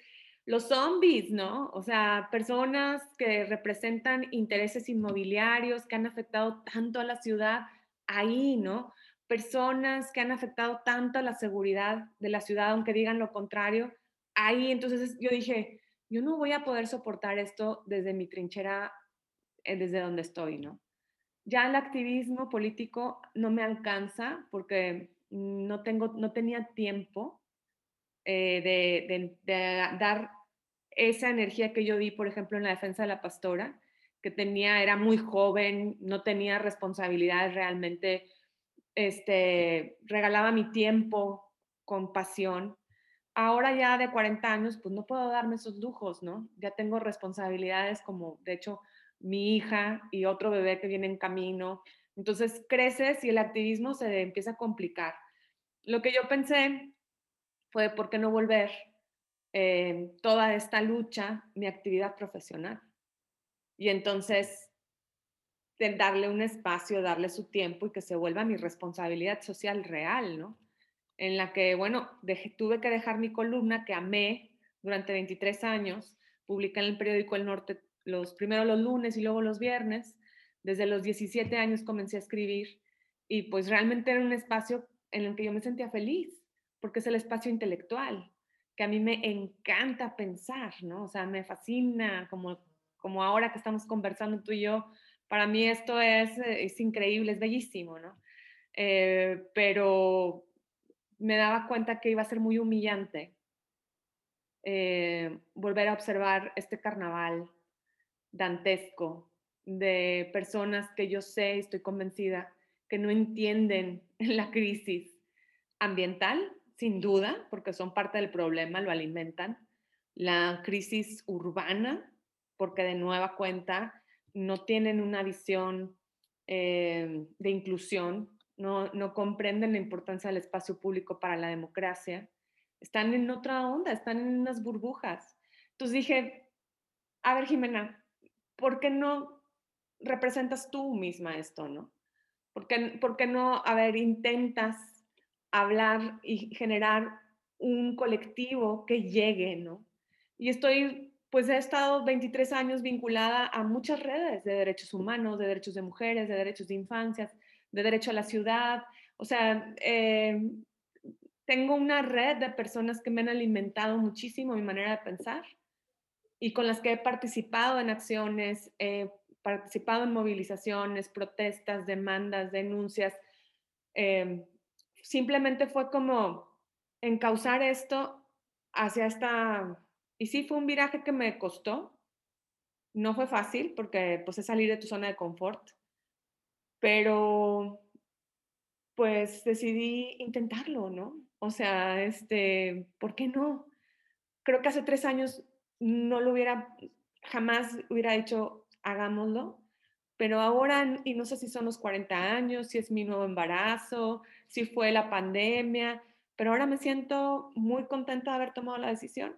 los zombies, ¿no? O sea, personas que representan intereses inmobiliarios que han afectado tanto a la ciudad ahí, ¿no? Personas que han afectado tanto a la seguridad de la ciudad, aunque digan lo contrario, ahí entonces yo dije, yo no voy a poder soportar esto desde mi trinchera, eh, desde donde estoy, ¿no? Ya el activismo político no me alcanza porque no, tengo, no tenía tiempo eh, de, de, dar esa energía que yo di, por ejemplo, en la defensa de la pastora, que tenía, era muy joven, no tenía responsabilidades realmente, este, regalaba mi tiempo con pasión ahora ya de 40 años, pues no puedo darme esos lujos, ¿no? Ya tengo responsabilidades como, de hecho, mi hija y otro bebé que viene en camino. Entonces creces y el activismo se empieza a complicar. Lo que yo pensé fue, ¿por qué no volver eh, toda esta lucha, mi actividad profesional? Y entonces darle un espacio, darle su tiempo y que se vuelva mi responsabilidad social real, ¿no? En la que, bueno, tuve que dejar mi columna que amé durante 23 años, publiqué en el periódico El Norte los primero los lunes y luego los viernes. Desde los 17 años comencé a escribir y pues realmente era un espacio en el que yo me sentía feliz, porque es el espacio intelectual, que a mí me encanta pensar, ¿no? O sea, me fascina, como, como ahora que estamos conversando tú y yo, para mí esto es, es increíble, es bellísimo, ¿no? Eh, pero me daba cuenta que iba a ser muy humillante eh, volver a observar este carnaval dantesco de personas que yo sé, estoy convencida, que no entienden (laughs) la crisis ambiental, sin duda, porque son parte del problema, lo alimentan, la crisis urbana, porque de nueva cuenta no tienen una visión eh, de inclusión no, comprenden la importancia del espacio público para la democracia, están en otra onda, están en unas burbujas. Entonces dije, a ver Jimena, ¿por qué no representas tú misma esto, no? ¿Por qué, ¿Por qué no, a ver, intentas hablar y generar un colectivo que llegue, ¿no? Y estoy, pues he estado 23 años vinculada a muchas redes de derechos humanos, de derechos de mujeres, de derechos de infancias, de derecho a la ciudad. O sea, eh, tengo una red de personas que me han alimentado muchísimo mi manera de pensar y con las que he participado en acciones, he participado en movilizaciones, protestas, demandas, denuncias. Em, simplemente fue como encauzar esto hacia esta... Y sí, fue un viraje que me costó. No fue fácil porque pues es salir de tu zona de confort, pero pues decidí intentarlo, ¿no? O sea, este, ¿por qué no? Creo que hace tres años no lo hubiera, jamás hubiera dicho, hagámoslo, pero ahora, y no sé si son los 40 años, si es mi nuevo embarazo, si fue la pandemia, pero ahora me siento muy contenta de haber tomado la decisión.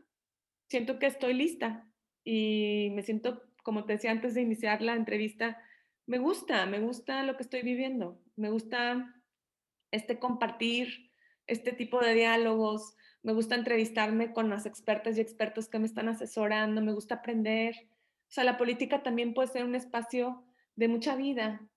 Siento que estoy lista y me siento, como te decía antes de iniciar la entrevista, me gusta, me gusta lo que estoy viviendo, me gusta este compartir, este tipo de diálogos, me gusta entrevistarme con las expertas y expertos que me están asesorando, me gusta aprender. O sea, la política también puede ser un espacio de mucha vida,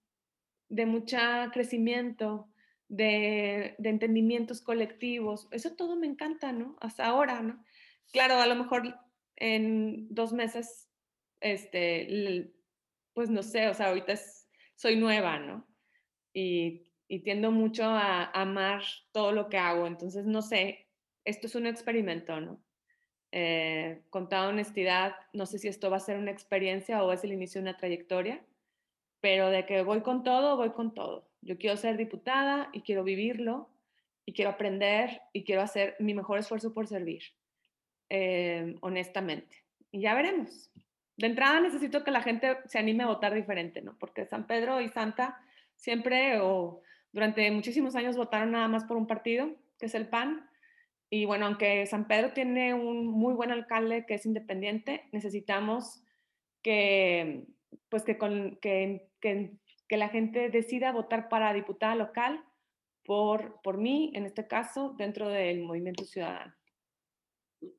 de mucho crecimiento, de, de, entendimientos colectivos. Eso todo me encanta, ¿no? Hasta ahora, ¿no? Claro, a lo mejor en dos meses, este, pues no sé, o sea, ahorita soy nueva, ¿no? Y y tiendo mucho a, amar todo lo que hago. Entonces, no sé, esto es un experimento, ¿no? Eh, con toda honestidad, no sé si esto va a ser una experiencia o es el inicio de una trayectoria, pero de que voy con todo, voy con todo. Yo quiero ser diputada y quiero vivirlo y quiero aprender y quiero hacer mi mejor esfuerzo por servir, eh, honestamente. Y ya veremos. De entrada necesito que la gente se anime a votar diferente, ¿no? Porque San Pedro y Santa siempre o durante muchísimos años votaron nada más por un partido, que es el PAN. Y bueno, aunque San Pedro tiene un muy buen alcalde que es independiente, necesitamos que, pues que, con, que, que, que la gente decida votar para diputada local por, por mí, en este caso, dentro del movimiento ciudadano.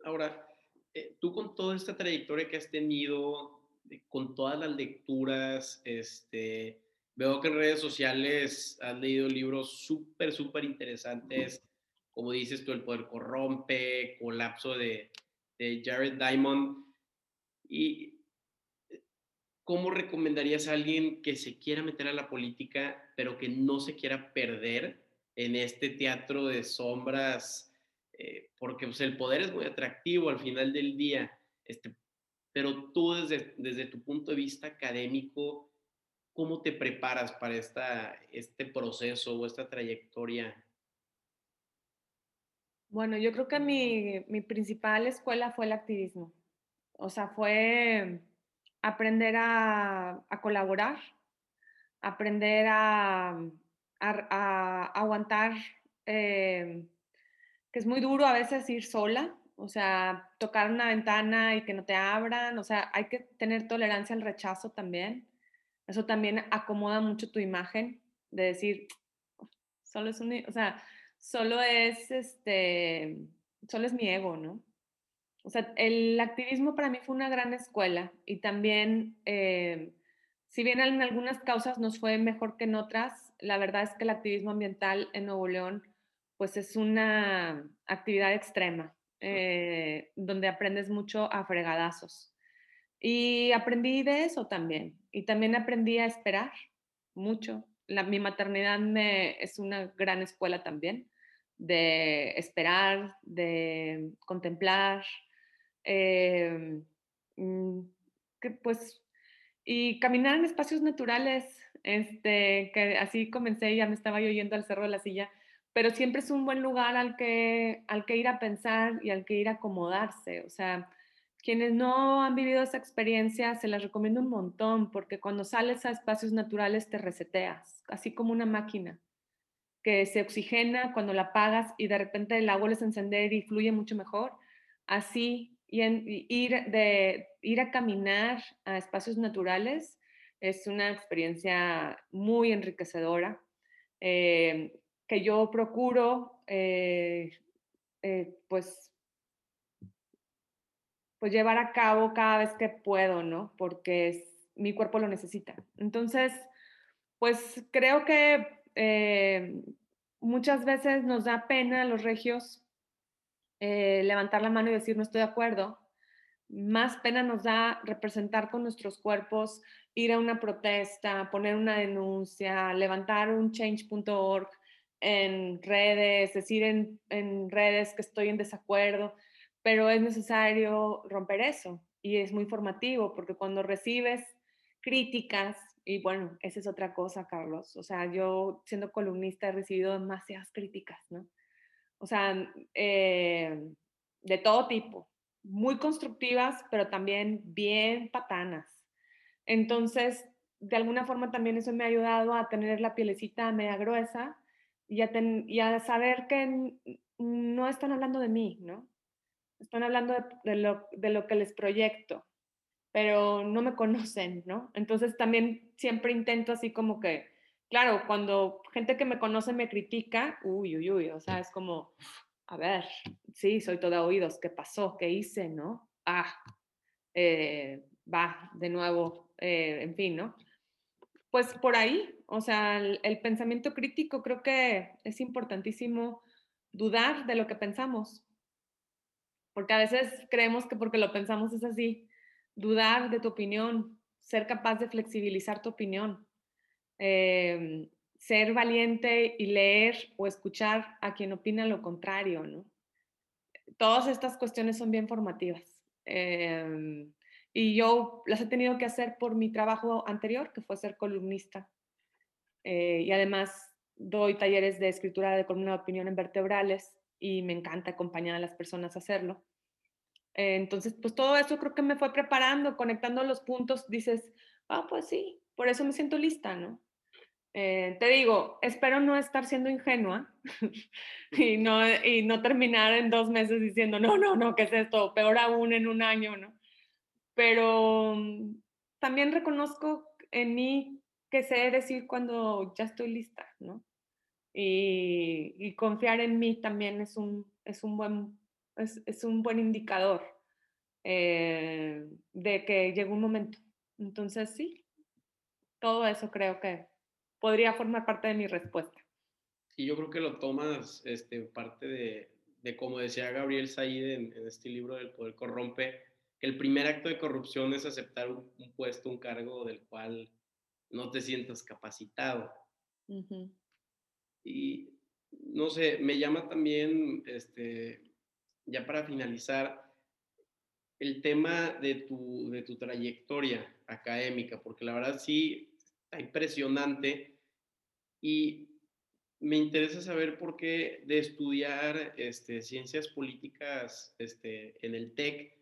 Ahora, eh, tú con toda esta trayectoria que has tenido, con todas las lecturas, este, Veo que en redes sociales has leído libros súper, súper interesantes, como dices tú, El Poder Corrompe, Colapso de, de Jared Diamond. ¿Y cómo recomendarías a alguien que se quiera meter a la política, pero que no se quiera perder en este teatro de sombras? Eh, porque pues, el poder es muy atractivo al final del día, este, pero tú desde, desde tu punto de vista académico, ¿Cómo te preparas para esta, este proceso o esta trayectoria? Bueno, yo creo que mi, mi principal escuela fue el activismo. O sea, fue aprender a, a colaborar, aprender a, a, aguantar, eh, que es muy duro a veces ir sola, o sea, tocar una ventana y que no te abran, o sea, hay que tener tolerancia al rechazo también. Eso también acomoda mucho tu imagen de decir, solo es un, o sea, solo es este, solo es mi ego, ¿no? O sea, el activismo para mí fue una gran escuela y también, eh, si bien en algunas causas nos fue mejor que en otras, la verdad es que el activismo ambiental en Nuevo León, pues es una actividad extrema, eh, donde aprendes mucho a fregadazos. Y aprendí de eso también. Y también aprendí a esperar mucho. La, mi maternidad me, es una gran escuela también de esperar, de contemplar, em, mm, que pues, y caminar en espacios naturales, este, que así comencé, ya me estaba yo yendo al Cerro de la Silla, pero siempre es un buen lugar al que, al que ir a pensar y al que ir a acomodarse, o sea, quienes no han vivido esa experiencia, se las recomiendo un montón, porque cuando sales a espacios naturales te reseteas, así como una máquina que se oxigena cuando la apagas y de repente la vuelves a encender y fluye mucho mejor. Así, y, ir, de, ir a caminar a espacios naturales es una experiencia muy enriquecedora. eh, que yo procuro, pues, pues llevar a cabo cada vez que puedo, ¿no? Porque mi cuerpo lo necesita. Entonces, pues creo que muchas veces nos da pena a los regios levantar la mano y decir no estoy de acuerdo, más pena nos da representar con nuestros cuerpos, ir a una protesta, poner una denuncia, levantar un change.org en redes, decir en, redes que estoy en desacuerdo, pero es necesario romper eso y es muy formativo porque cuando recibes críticas, y bueno, esa es otra cosa, Carlos, o sea, yo siendo columnista he recibido demasiadas críticas, ¿no? O sea, eh, de todo tipo, muy constructivas, pero también bien patanas. Entonces, de alguna forma también eso me ha ayudado a tener la pielecita media gruesa y a, saber que no están hablando de mí, ¿no? Están hablando de, lo, de lo que les proyecto, pero no me conocen, ¿no? Entonces también siempre intento así como que, claro, cuando gente que me conoce me critica, uy, uy, uy, o sea, es como, a ver, sí, soy toda oídos, ¿qué pasó? ¿Qué hice? ¿No? Ah, eh, va, de nuevo, eh, en fin, ¿no? Pues por ahí, o sea, el, pensamiento crítico creo que es importantísimo dudar de lo que pensamos, porque a veces creemos que porque lo pensamos es así, dudar de tu opinión, ser capaz de flexibilizar tu opinión. Eh, ser valiente y leer o escuchar a quien opina lo contrario, ¿no? Todas estas cuestiones son bien formativas. Em, y yo las he tenido que hacer por mi trabajo anterior, que fue ser columnista. Eh, y además doy talleres de escritura de columna de opinión en vertebrales y me encanta acompañar a las personas a hacerlo. Eh, entonces, pues todo eso creo que me fue preparando, conectando los puntos, dices, ah, pues sí, por eso me siento lista, ¿no? Eh, te digo, espero no estar siendo ingenua (laughs) y, no, y no terminar en dos meses diciendo, no, no, no, ¿qué es esto? Peor aún en un año, ¿no? Pero mm, también reconozco en mí que sé decir cuando ya estoy lista, ¿no? Y, confiar en mí también es un, es un, buen, es, un buen indicador eh, de que llegó un momento. Entonces, sí, todo eso creo que podría formar parte de mi respuesta. Sí, yo creo que lo tomas este, parte de, de como decía Gabriel Said en, este libro del poder corrompe, que el primer acto de corrupción es aceptar un, puesto, un cargo del cual no te sientas capacitado. Y no sé, me llama también, este, ya para finalizar, el tema de tu, de tu trayectoria académica, porque la verdad sí está impresionante y me interesa saber por qué de estudiar este, ciencias políticas este, en el TEC,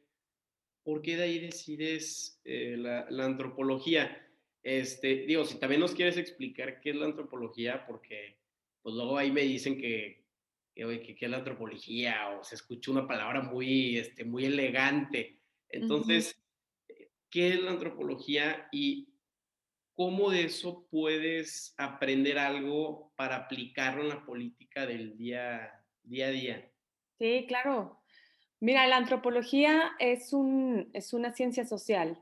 ¿por qué de ahí decides eh, la, antropología? Este, digo, si también nos quieres explicar qué es la antropología, porque pues luego ahí me dicen que, que, ¿qué es la antropología? O se escucha una palabra muy, este, muy elegante. Entonces, ¿qué es la antropología y ¿cómo de eso puedes aprender algo para aplicarlo en la política del día, día a día? Sí, claro. Mira, la antropología es, un, es una ciencia social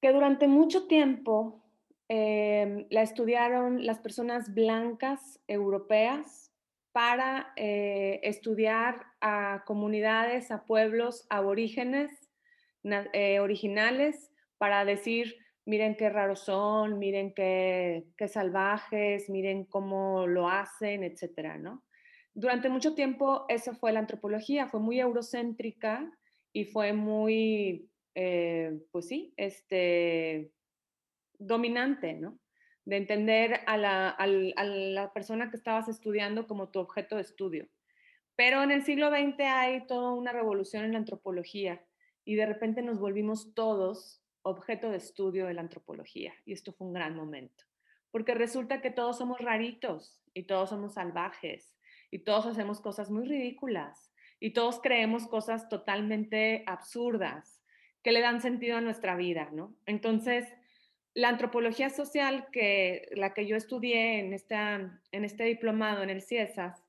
que durante mucho tiempo em, la estudiaron las personas blancas europeas para eh, estudiar a comunidades, a pueblos aborígenes, eh, originales, para decir, miren qué raros son, miren qué, salvajes, miren cómo lo hacen, etcétera, ¿no? Durante mucho tiempo eso fue la antropología, fue muy eurocéntrica y fue muy, eh, pues sí, este, dominante, ¿no? De entender a la, a la persona que estabas estudiando como tu objeto de estudio. Pero en el siglo XX hay toda una revolución en la antropología y de repente nos volvimos todos objeto de estudio de la antropología. Y esto fue un gran momento, porque resulta que todos somos raritos y todos somos salvajes y todos hacemos cosas muy ridículas y todos creemos cosas totalmente absurdas que le dan sentido a nuestra vida, ¿no? Entonces, la antropología social, que la que yo estudié en, esta, en este diplomado en el CIESAS,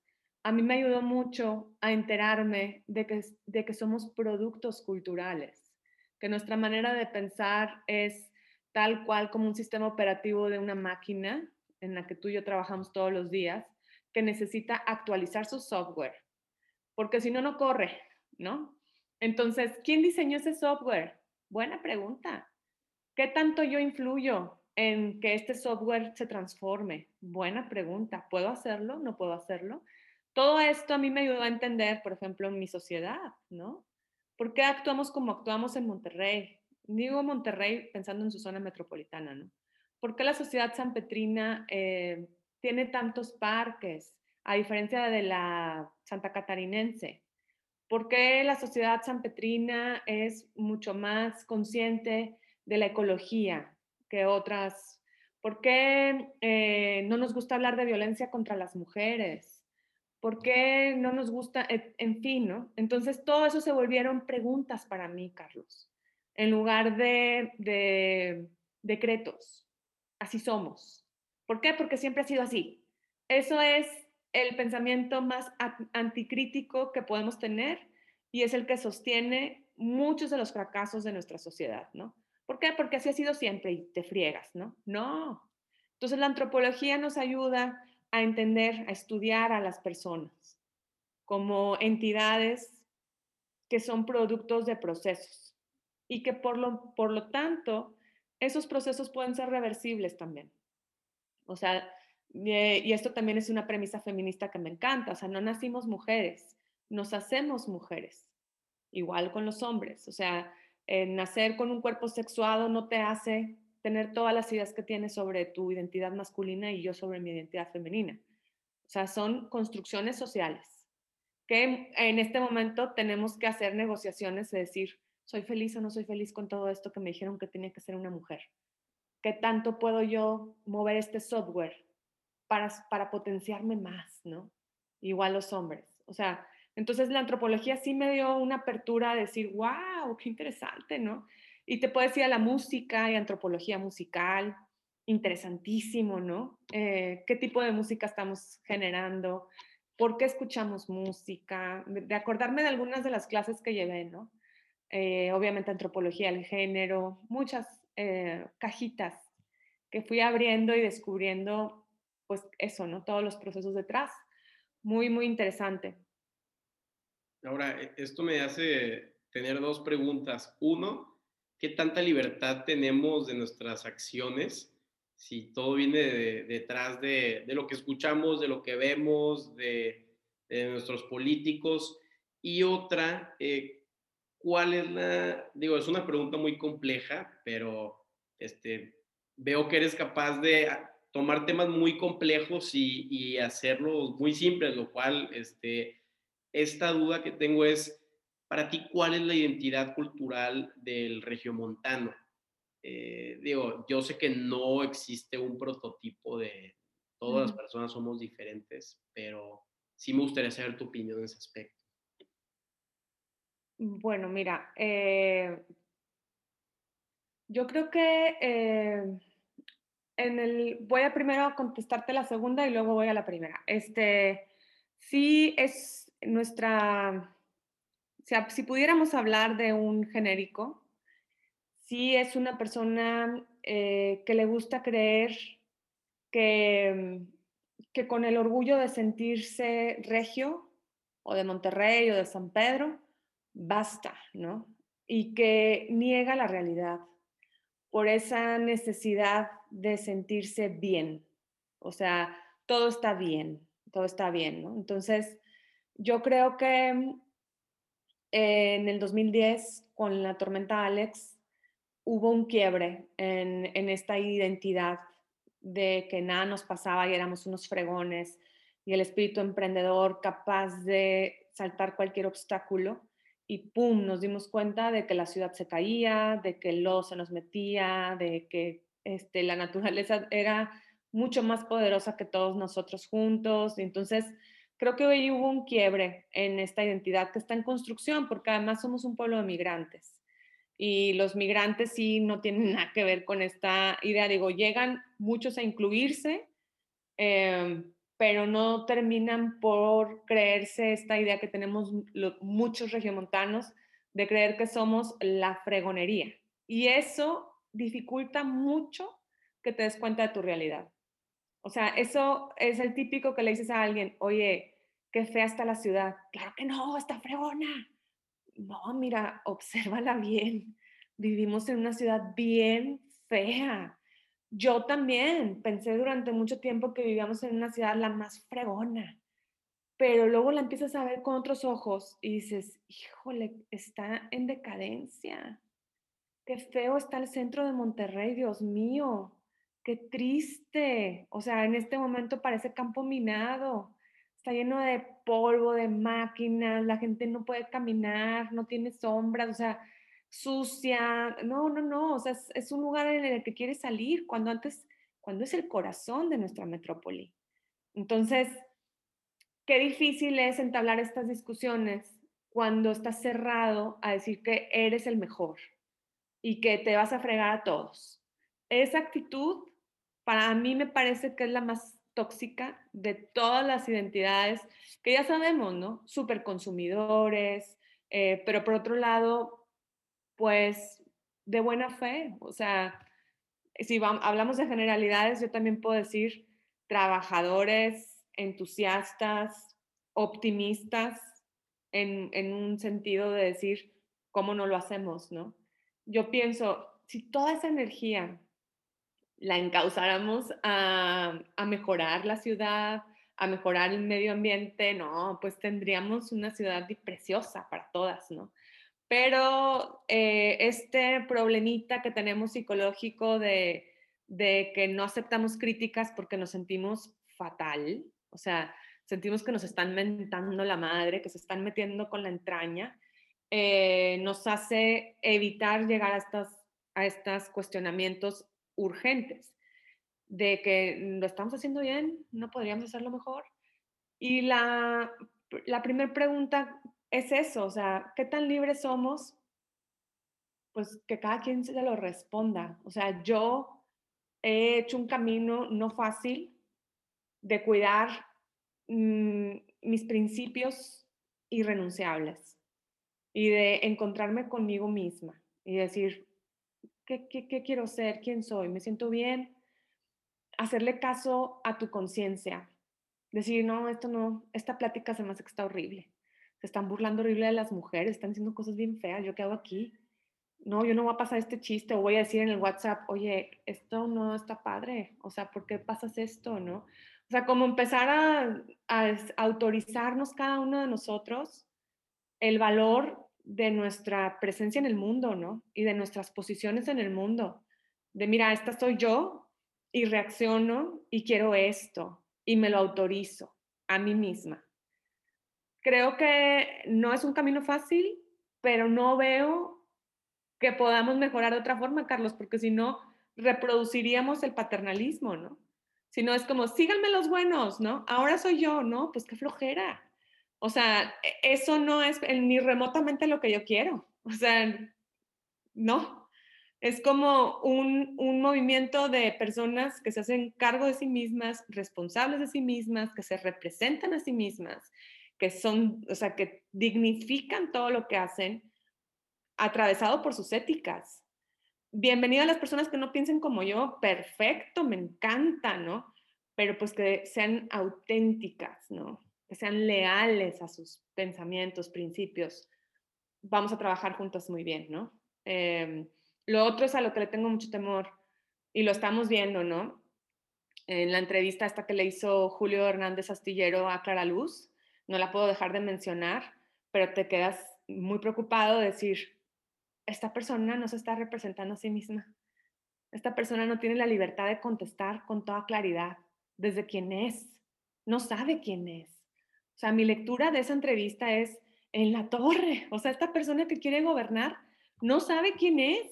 a mí me ayudó mucho a enterarme de que, de que somos productos culturales, que nuestra manera de pensar es tal cual como un sistema operativo de una máquina en la que tú y yo trabajamos todos los días, que necesita actualizar su software, porque si no, no corre, ¿no? Entonces, ¿quién diseñó ese software? Buena pregunta. ¿Qué tanto yo influyo en que este software se transforme? Buena pregunta. ¿Puedo hacerlo? ¿No puedo hacerlo? Todo esto a mí me ayudó a entender, por ejemplo, en mi sociedad, ¿no? ¿Por qué actuamos como actuamos en Monterrey? Digo Monterrey pensando en su zona metropolitana, ¿no? ¿Por qué la sociedad sanpetrina eh, tiene tantos parques, a diferencia de la santa catarinense? ¿Por qué la sociedad sanpetrina es mucho más consciente de la ecología que otras? ¿Por qué eh, no nos gusta hablar de violencia contra las mujeres? ¿Por qué no nos gusta? En fin, ¿no? Entonces, todo eso se volvieron preguntas para mí, Carlos, en lugar de, decretos. Así somos. ¿Por qué? Porque siempre ha sido así. Eso es el pensamiento más anticrítico que podemos tener y es el que sostiene muchos de los fracasos de nuestra sociedad, ¿no? ¿Por qué? Porque así ha sido siempre y te friegas, ¿no? No. Entonces la antropología nos ayuda a entender, a estudiar a las personas como entidades que son productos de procesos y que por lo, por lo tanto esos procesos pueden ser reversibles también. O sea, y esto también es una premisa feminista que me encanta, o sea, no nacimos mujeres, nos hacemos mujeres, igual con los hombres, o sea, nacer con un cuerpo sexuado no te hace tener todas las ideas que tienes sobre tu identidad masculina y yo sobre mi identidad femenina. O sea, son construcciones sociales que en este momento tenemos que hacer negociaciones de decir, soy feliz o no soy feliz con todo esto que me dijeron que tenía que ser una mujer. ¿Qué tanto puedo yo mover este software para, para potenciarme más, no? Igual los hombres. O sea, entonces la antropología sí me dio una apertura a decir, wow, qué interesante, ¿no? Y te puedes ir a la música y antropología musical, interesantísimo, ¿no? Eh, ¿Qué tipo de música estamos generando? ¿Por qué escuchamos música? De acordarme de algunas de las clases que llevé, ¿no? Eh, obviamente antropología del género, muchas eh, cajitas que fui abriendo y descubriendo, pues eso, ¿no? Todos los procesos detrás. Muy, muy interesante. Ahora, e, esto me hace tener dos preguntas. Uno, qué tanta libertad tenemos de nuestras acciones, si todo viene detrás de, lo que escuchamos, de lo que vemos, de, nuestros políticos. Y otra, eh, ¿cuál es la, digo, es una pregunta muy compleja, pero este, veo que eres capaz de tomar temas muy complejos y, y hacerlos muy simples, lo cual, este, esta duda que tengo es, para ti, ¿cuál es la identidad cultural del regiomontano? Eh, digo, yo sé que no existe un prototipo de todas las personas somos diferentes, pero sí me gustaría saber tu opinión en ese aspecto. Bueno, mira, eh, yo creo que eh, en el, voy a primero contestarte la segunda y luego voy a la primera. Este, sí es nuestra sea, si pudiéramos hablar de un genérico, sí es una persona eh, que le gusta creer que, que con el orgullo de sentirse regio o de Monterrey o de San Pedro, basta, ¿no? Y que niega la realidad por esa necesidad de sentirse bien. O sea, todo está bien, todo está bien. Entonces, yo creo que en el 2010, con la tormenta Alex, hubo un quiebre en, esta identidad de que nada nos pasaba y éramos unos fregones y el espíritu emprendedor capaz de saltar cualquier obstáculo y pum, nos dimos cuenta de que la ciudad se caía, de que el lodo se nos metía, de que este, la naturaleza era mucho más poderosa que todos nosotros juntos. Entonces creo que hoy hubo un quiebre en esta identidad que está en construcción, porque además somos un pueblo de migrantes. y los migrantes sí no tienen (laughs) nada que ver con esta idea. Digo, llegan muchos a incluirse, em, pero no terminan por creerse esta idea que tenemos muchos regiomontanos de creer que somos la fregonería. Y eso dificulta mucho que te des cuenta de tu realidad. O sea, eso es el típico que le dices a alguien, oye, qué fea está la ciudad. Claro que no, está fregona. No, mira, (laughs) obsérvala bien. Vivimos en una ciudad bien fea. Yo también pensé durante mucho tiempo que vivíamos en una ciudad la más fregona, pero luego la empiezas a ver con otros ojos y dices, híjole, está en decadencia. Qué feo está el centro de Monterrey, Dios mío. Qué triste. O sea, en este momento parece campo minado. Está lleno de polvo, de máquinas, la gente no puede caminar, no tiene sombras, o sea, sucia. No, no, no. O sea, es, un lugar en el que quieres salir cuando antes, cuando es el corazón de nuestra metrópoli. Entonces, qué difícil es entablar estas discusiones cuando estás cerrado a decir que eres el mejor y que te vas a fregar a todos. Esa actitud para mí me parece que es la más tóxica de todas las identidades que ya sabemos, ¿no? Super consumidores, eh, pero por otro lado, pues de buena fe, o sea, si hablamos de generalidades, yo también puedo decir trabajadores, entusiastas, optimistas, en, un sentido de decir, ¿cómo no lo hacemos, no? Yo pienso, si toda esa energía la encauzáramos a, mejorar la ciudad, a mejorar el medio ambiente, no, pues tendríamos una ciudad preciosa para todas, ¿no? Pero eh, este problemita que tenemos psicológico de, que no aceptamos críticas porque nos sentimos fatal, o sea, sentimos que nos están mentando la madre, que se están metiendo con la entraña, eh, nos hace evitar llegar a estos a estos cuestionamientos urgentes de que lo estamos haciendo bien, no podríamos hacerlo mejor. Y la, la primera pregunta es eso, o sea, ¿qué tan libres somos? Pues que cada quien se lo responda. O sea, yo he hecho un camino no fácil de cuidar mm, mis principios irrenunciables y de encontrarme conmigo misma y decir, ¿Qué, quiero ser? ¿Quién soy? ¿Me siento bien? Hacerle caso a tu conciencia. Decir, no, esto no, esta plática se me hace que está horrible. Se están burlando horrible de las mujeres, están diciendo cosas bien feas. ¿Yo qué hago aquí? No, yo no voy a pasar este chiste o voy a decir en el WhatsApp, oye, esto no está padre. O sea, ¿por qué pasas esto? ¿No? O sea, como empezar a, a autorizarnos cada uno de nosotros el valor de nuestra presencia en el mundo, ¿no? Y de nuestras posiciones en el mundo. De, mira, esta soy yo y reacciono y quiero esto y me lo autorizo a mí misma. Creo que no es un camino fácil, pero no veo que podamos mejorar de otra forma, Carlos, porque si no, reproduciríamos el paternalismo, ¿no? Si no, es como, síganme los buenos, ¿no? Ahora soy yo, ¿no? Pues qué flojera. O sea, e, eso no es ni remotamente lo que yo quiero. O sea, no. Es como un, movimiento de personas que se hacen cargo de sí mismas, responsables de sí mismas, que se representan a sí mismas, que son, o sea, que dignifican todo lo que hacen, atravesado por sus éticas. Bienvenida a las personas que no piensen como yo, perfecto, me encanta, ¿no? Pero pues que sean auténticas, ¿no? que sean leales a sus pensamientos, principios, vamos a trabajar juntos muy bien, ¿no? Em, lo otro es a lo que le tengo mucho temor y lo estamos viendo, ¿no? En la entrevista esta que le hizo Julio Hernández Astillero a Clara Luz, no la puedo dejar de mencionar, pero te quedas muy preocupado de decir, esta persona no se está representando a sí misma. Esta persona no tiene la libertad de contestar con toda claridad desde quién es. No sabe quién es. O sea, mi lectura de esa entrevista es en la torre. O sea, esta persona que quiere gobernar no sabe quién es.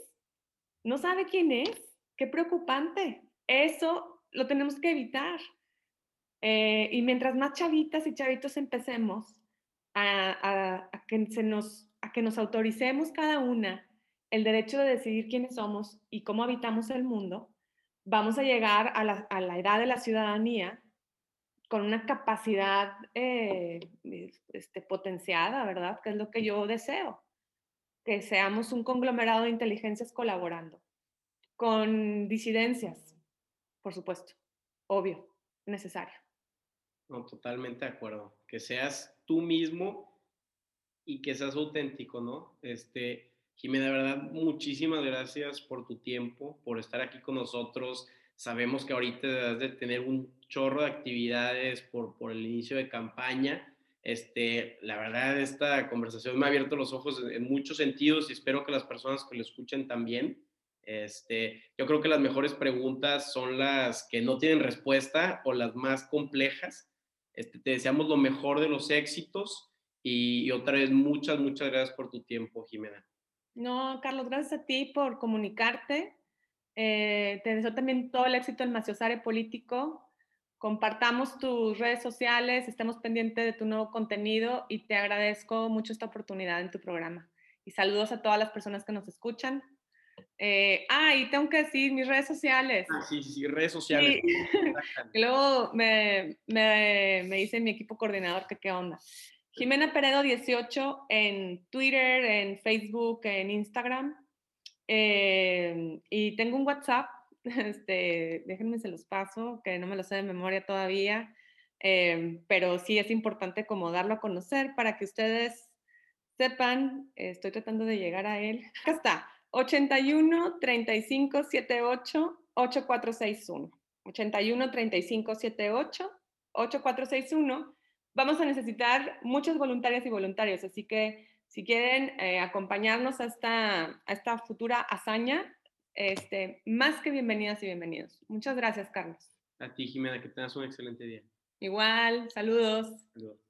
No sabe quién es. Qué preocupante. Eso lo tenemos que evitar. Eh, y mientras más chavitas y chavitos empecemos a, que se nos, a que nos autoricemos cada una el derecho de decidir quiénes somos y cómo habitamos el mundo, vamos a llegar a la, a la edad de la ciudadanía con una capacidad eh, este, potenciada, ¿verdad? Que es lo que yo deseo, que seamos un conglomerado de inteligencias colaborando, con disidencias, por supuesto, obvio, necesario. No, totalmente de acuerdo. Que seas tú mismo y que seas auténtico, ¿no? Este, Jimena, de verdad, muchísimas gracias por tu tiempo, por estar aquí con nosotros. Sabemos que ahorita debes de tener un chorro de actividades por, por el inicio de campaña. Este, la verdad, esta conversación me ha abierto los ojos en, muchos sentidos y espero que las personas que lo escuchen también. Este, yo creo que las mejores preguntas son las que no tienen respuesta o las más complejas. Este, te deseamos lo mejor de los éxitos y, otra vez, muchas, muchas gracias por tu tiempo, Jimena. No, Carlos, gracias a ti por comunicarte. Eh, te deseo también todo el éxito en Maciosare Político. Compartamos tus redes sociales, estemos pendientes de tu nuevo contenido y te agradezco mucho esta oportunidad en tu programa. Y saludos a todas las personas que nos escuchan. Eh, ah, y tengo que decir mis redes sociales. Ah, sí, sí, redes sociales. (laughs) luego me, me, me dice mi equipo coordinador que qué onda. Jimena Peredo 18 en Twitter, en Facebook, en Instagram. Eh, y tengo un WhatsApp, (laughs) este, déjenme se los paso, que no me lo sé de memoria todavía, eh, pero sí es importante como darlo a conocer para que ustedes sepan, estoy tratando de llegar a él. (laughs) Acá está, 81 35 78 8461. 81 35 78 8461 vamos a necesitar muchos voluntarias y voluntarios, así que si quieren eh, acompañarnos a esta, a esta futura hazaña, este, más que bienvenidas y bienvenidos. Muchas gracias, Carlos. A ti, Jimena, que tengas un excelente día. Igual, saludos. saludos.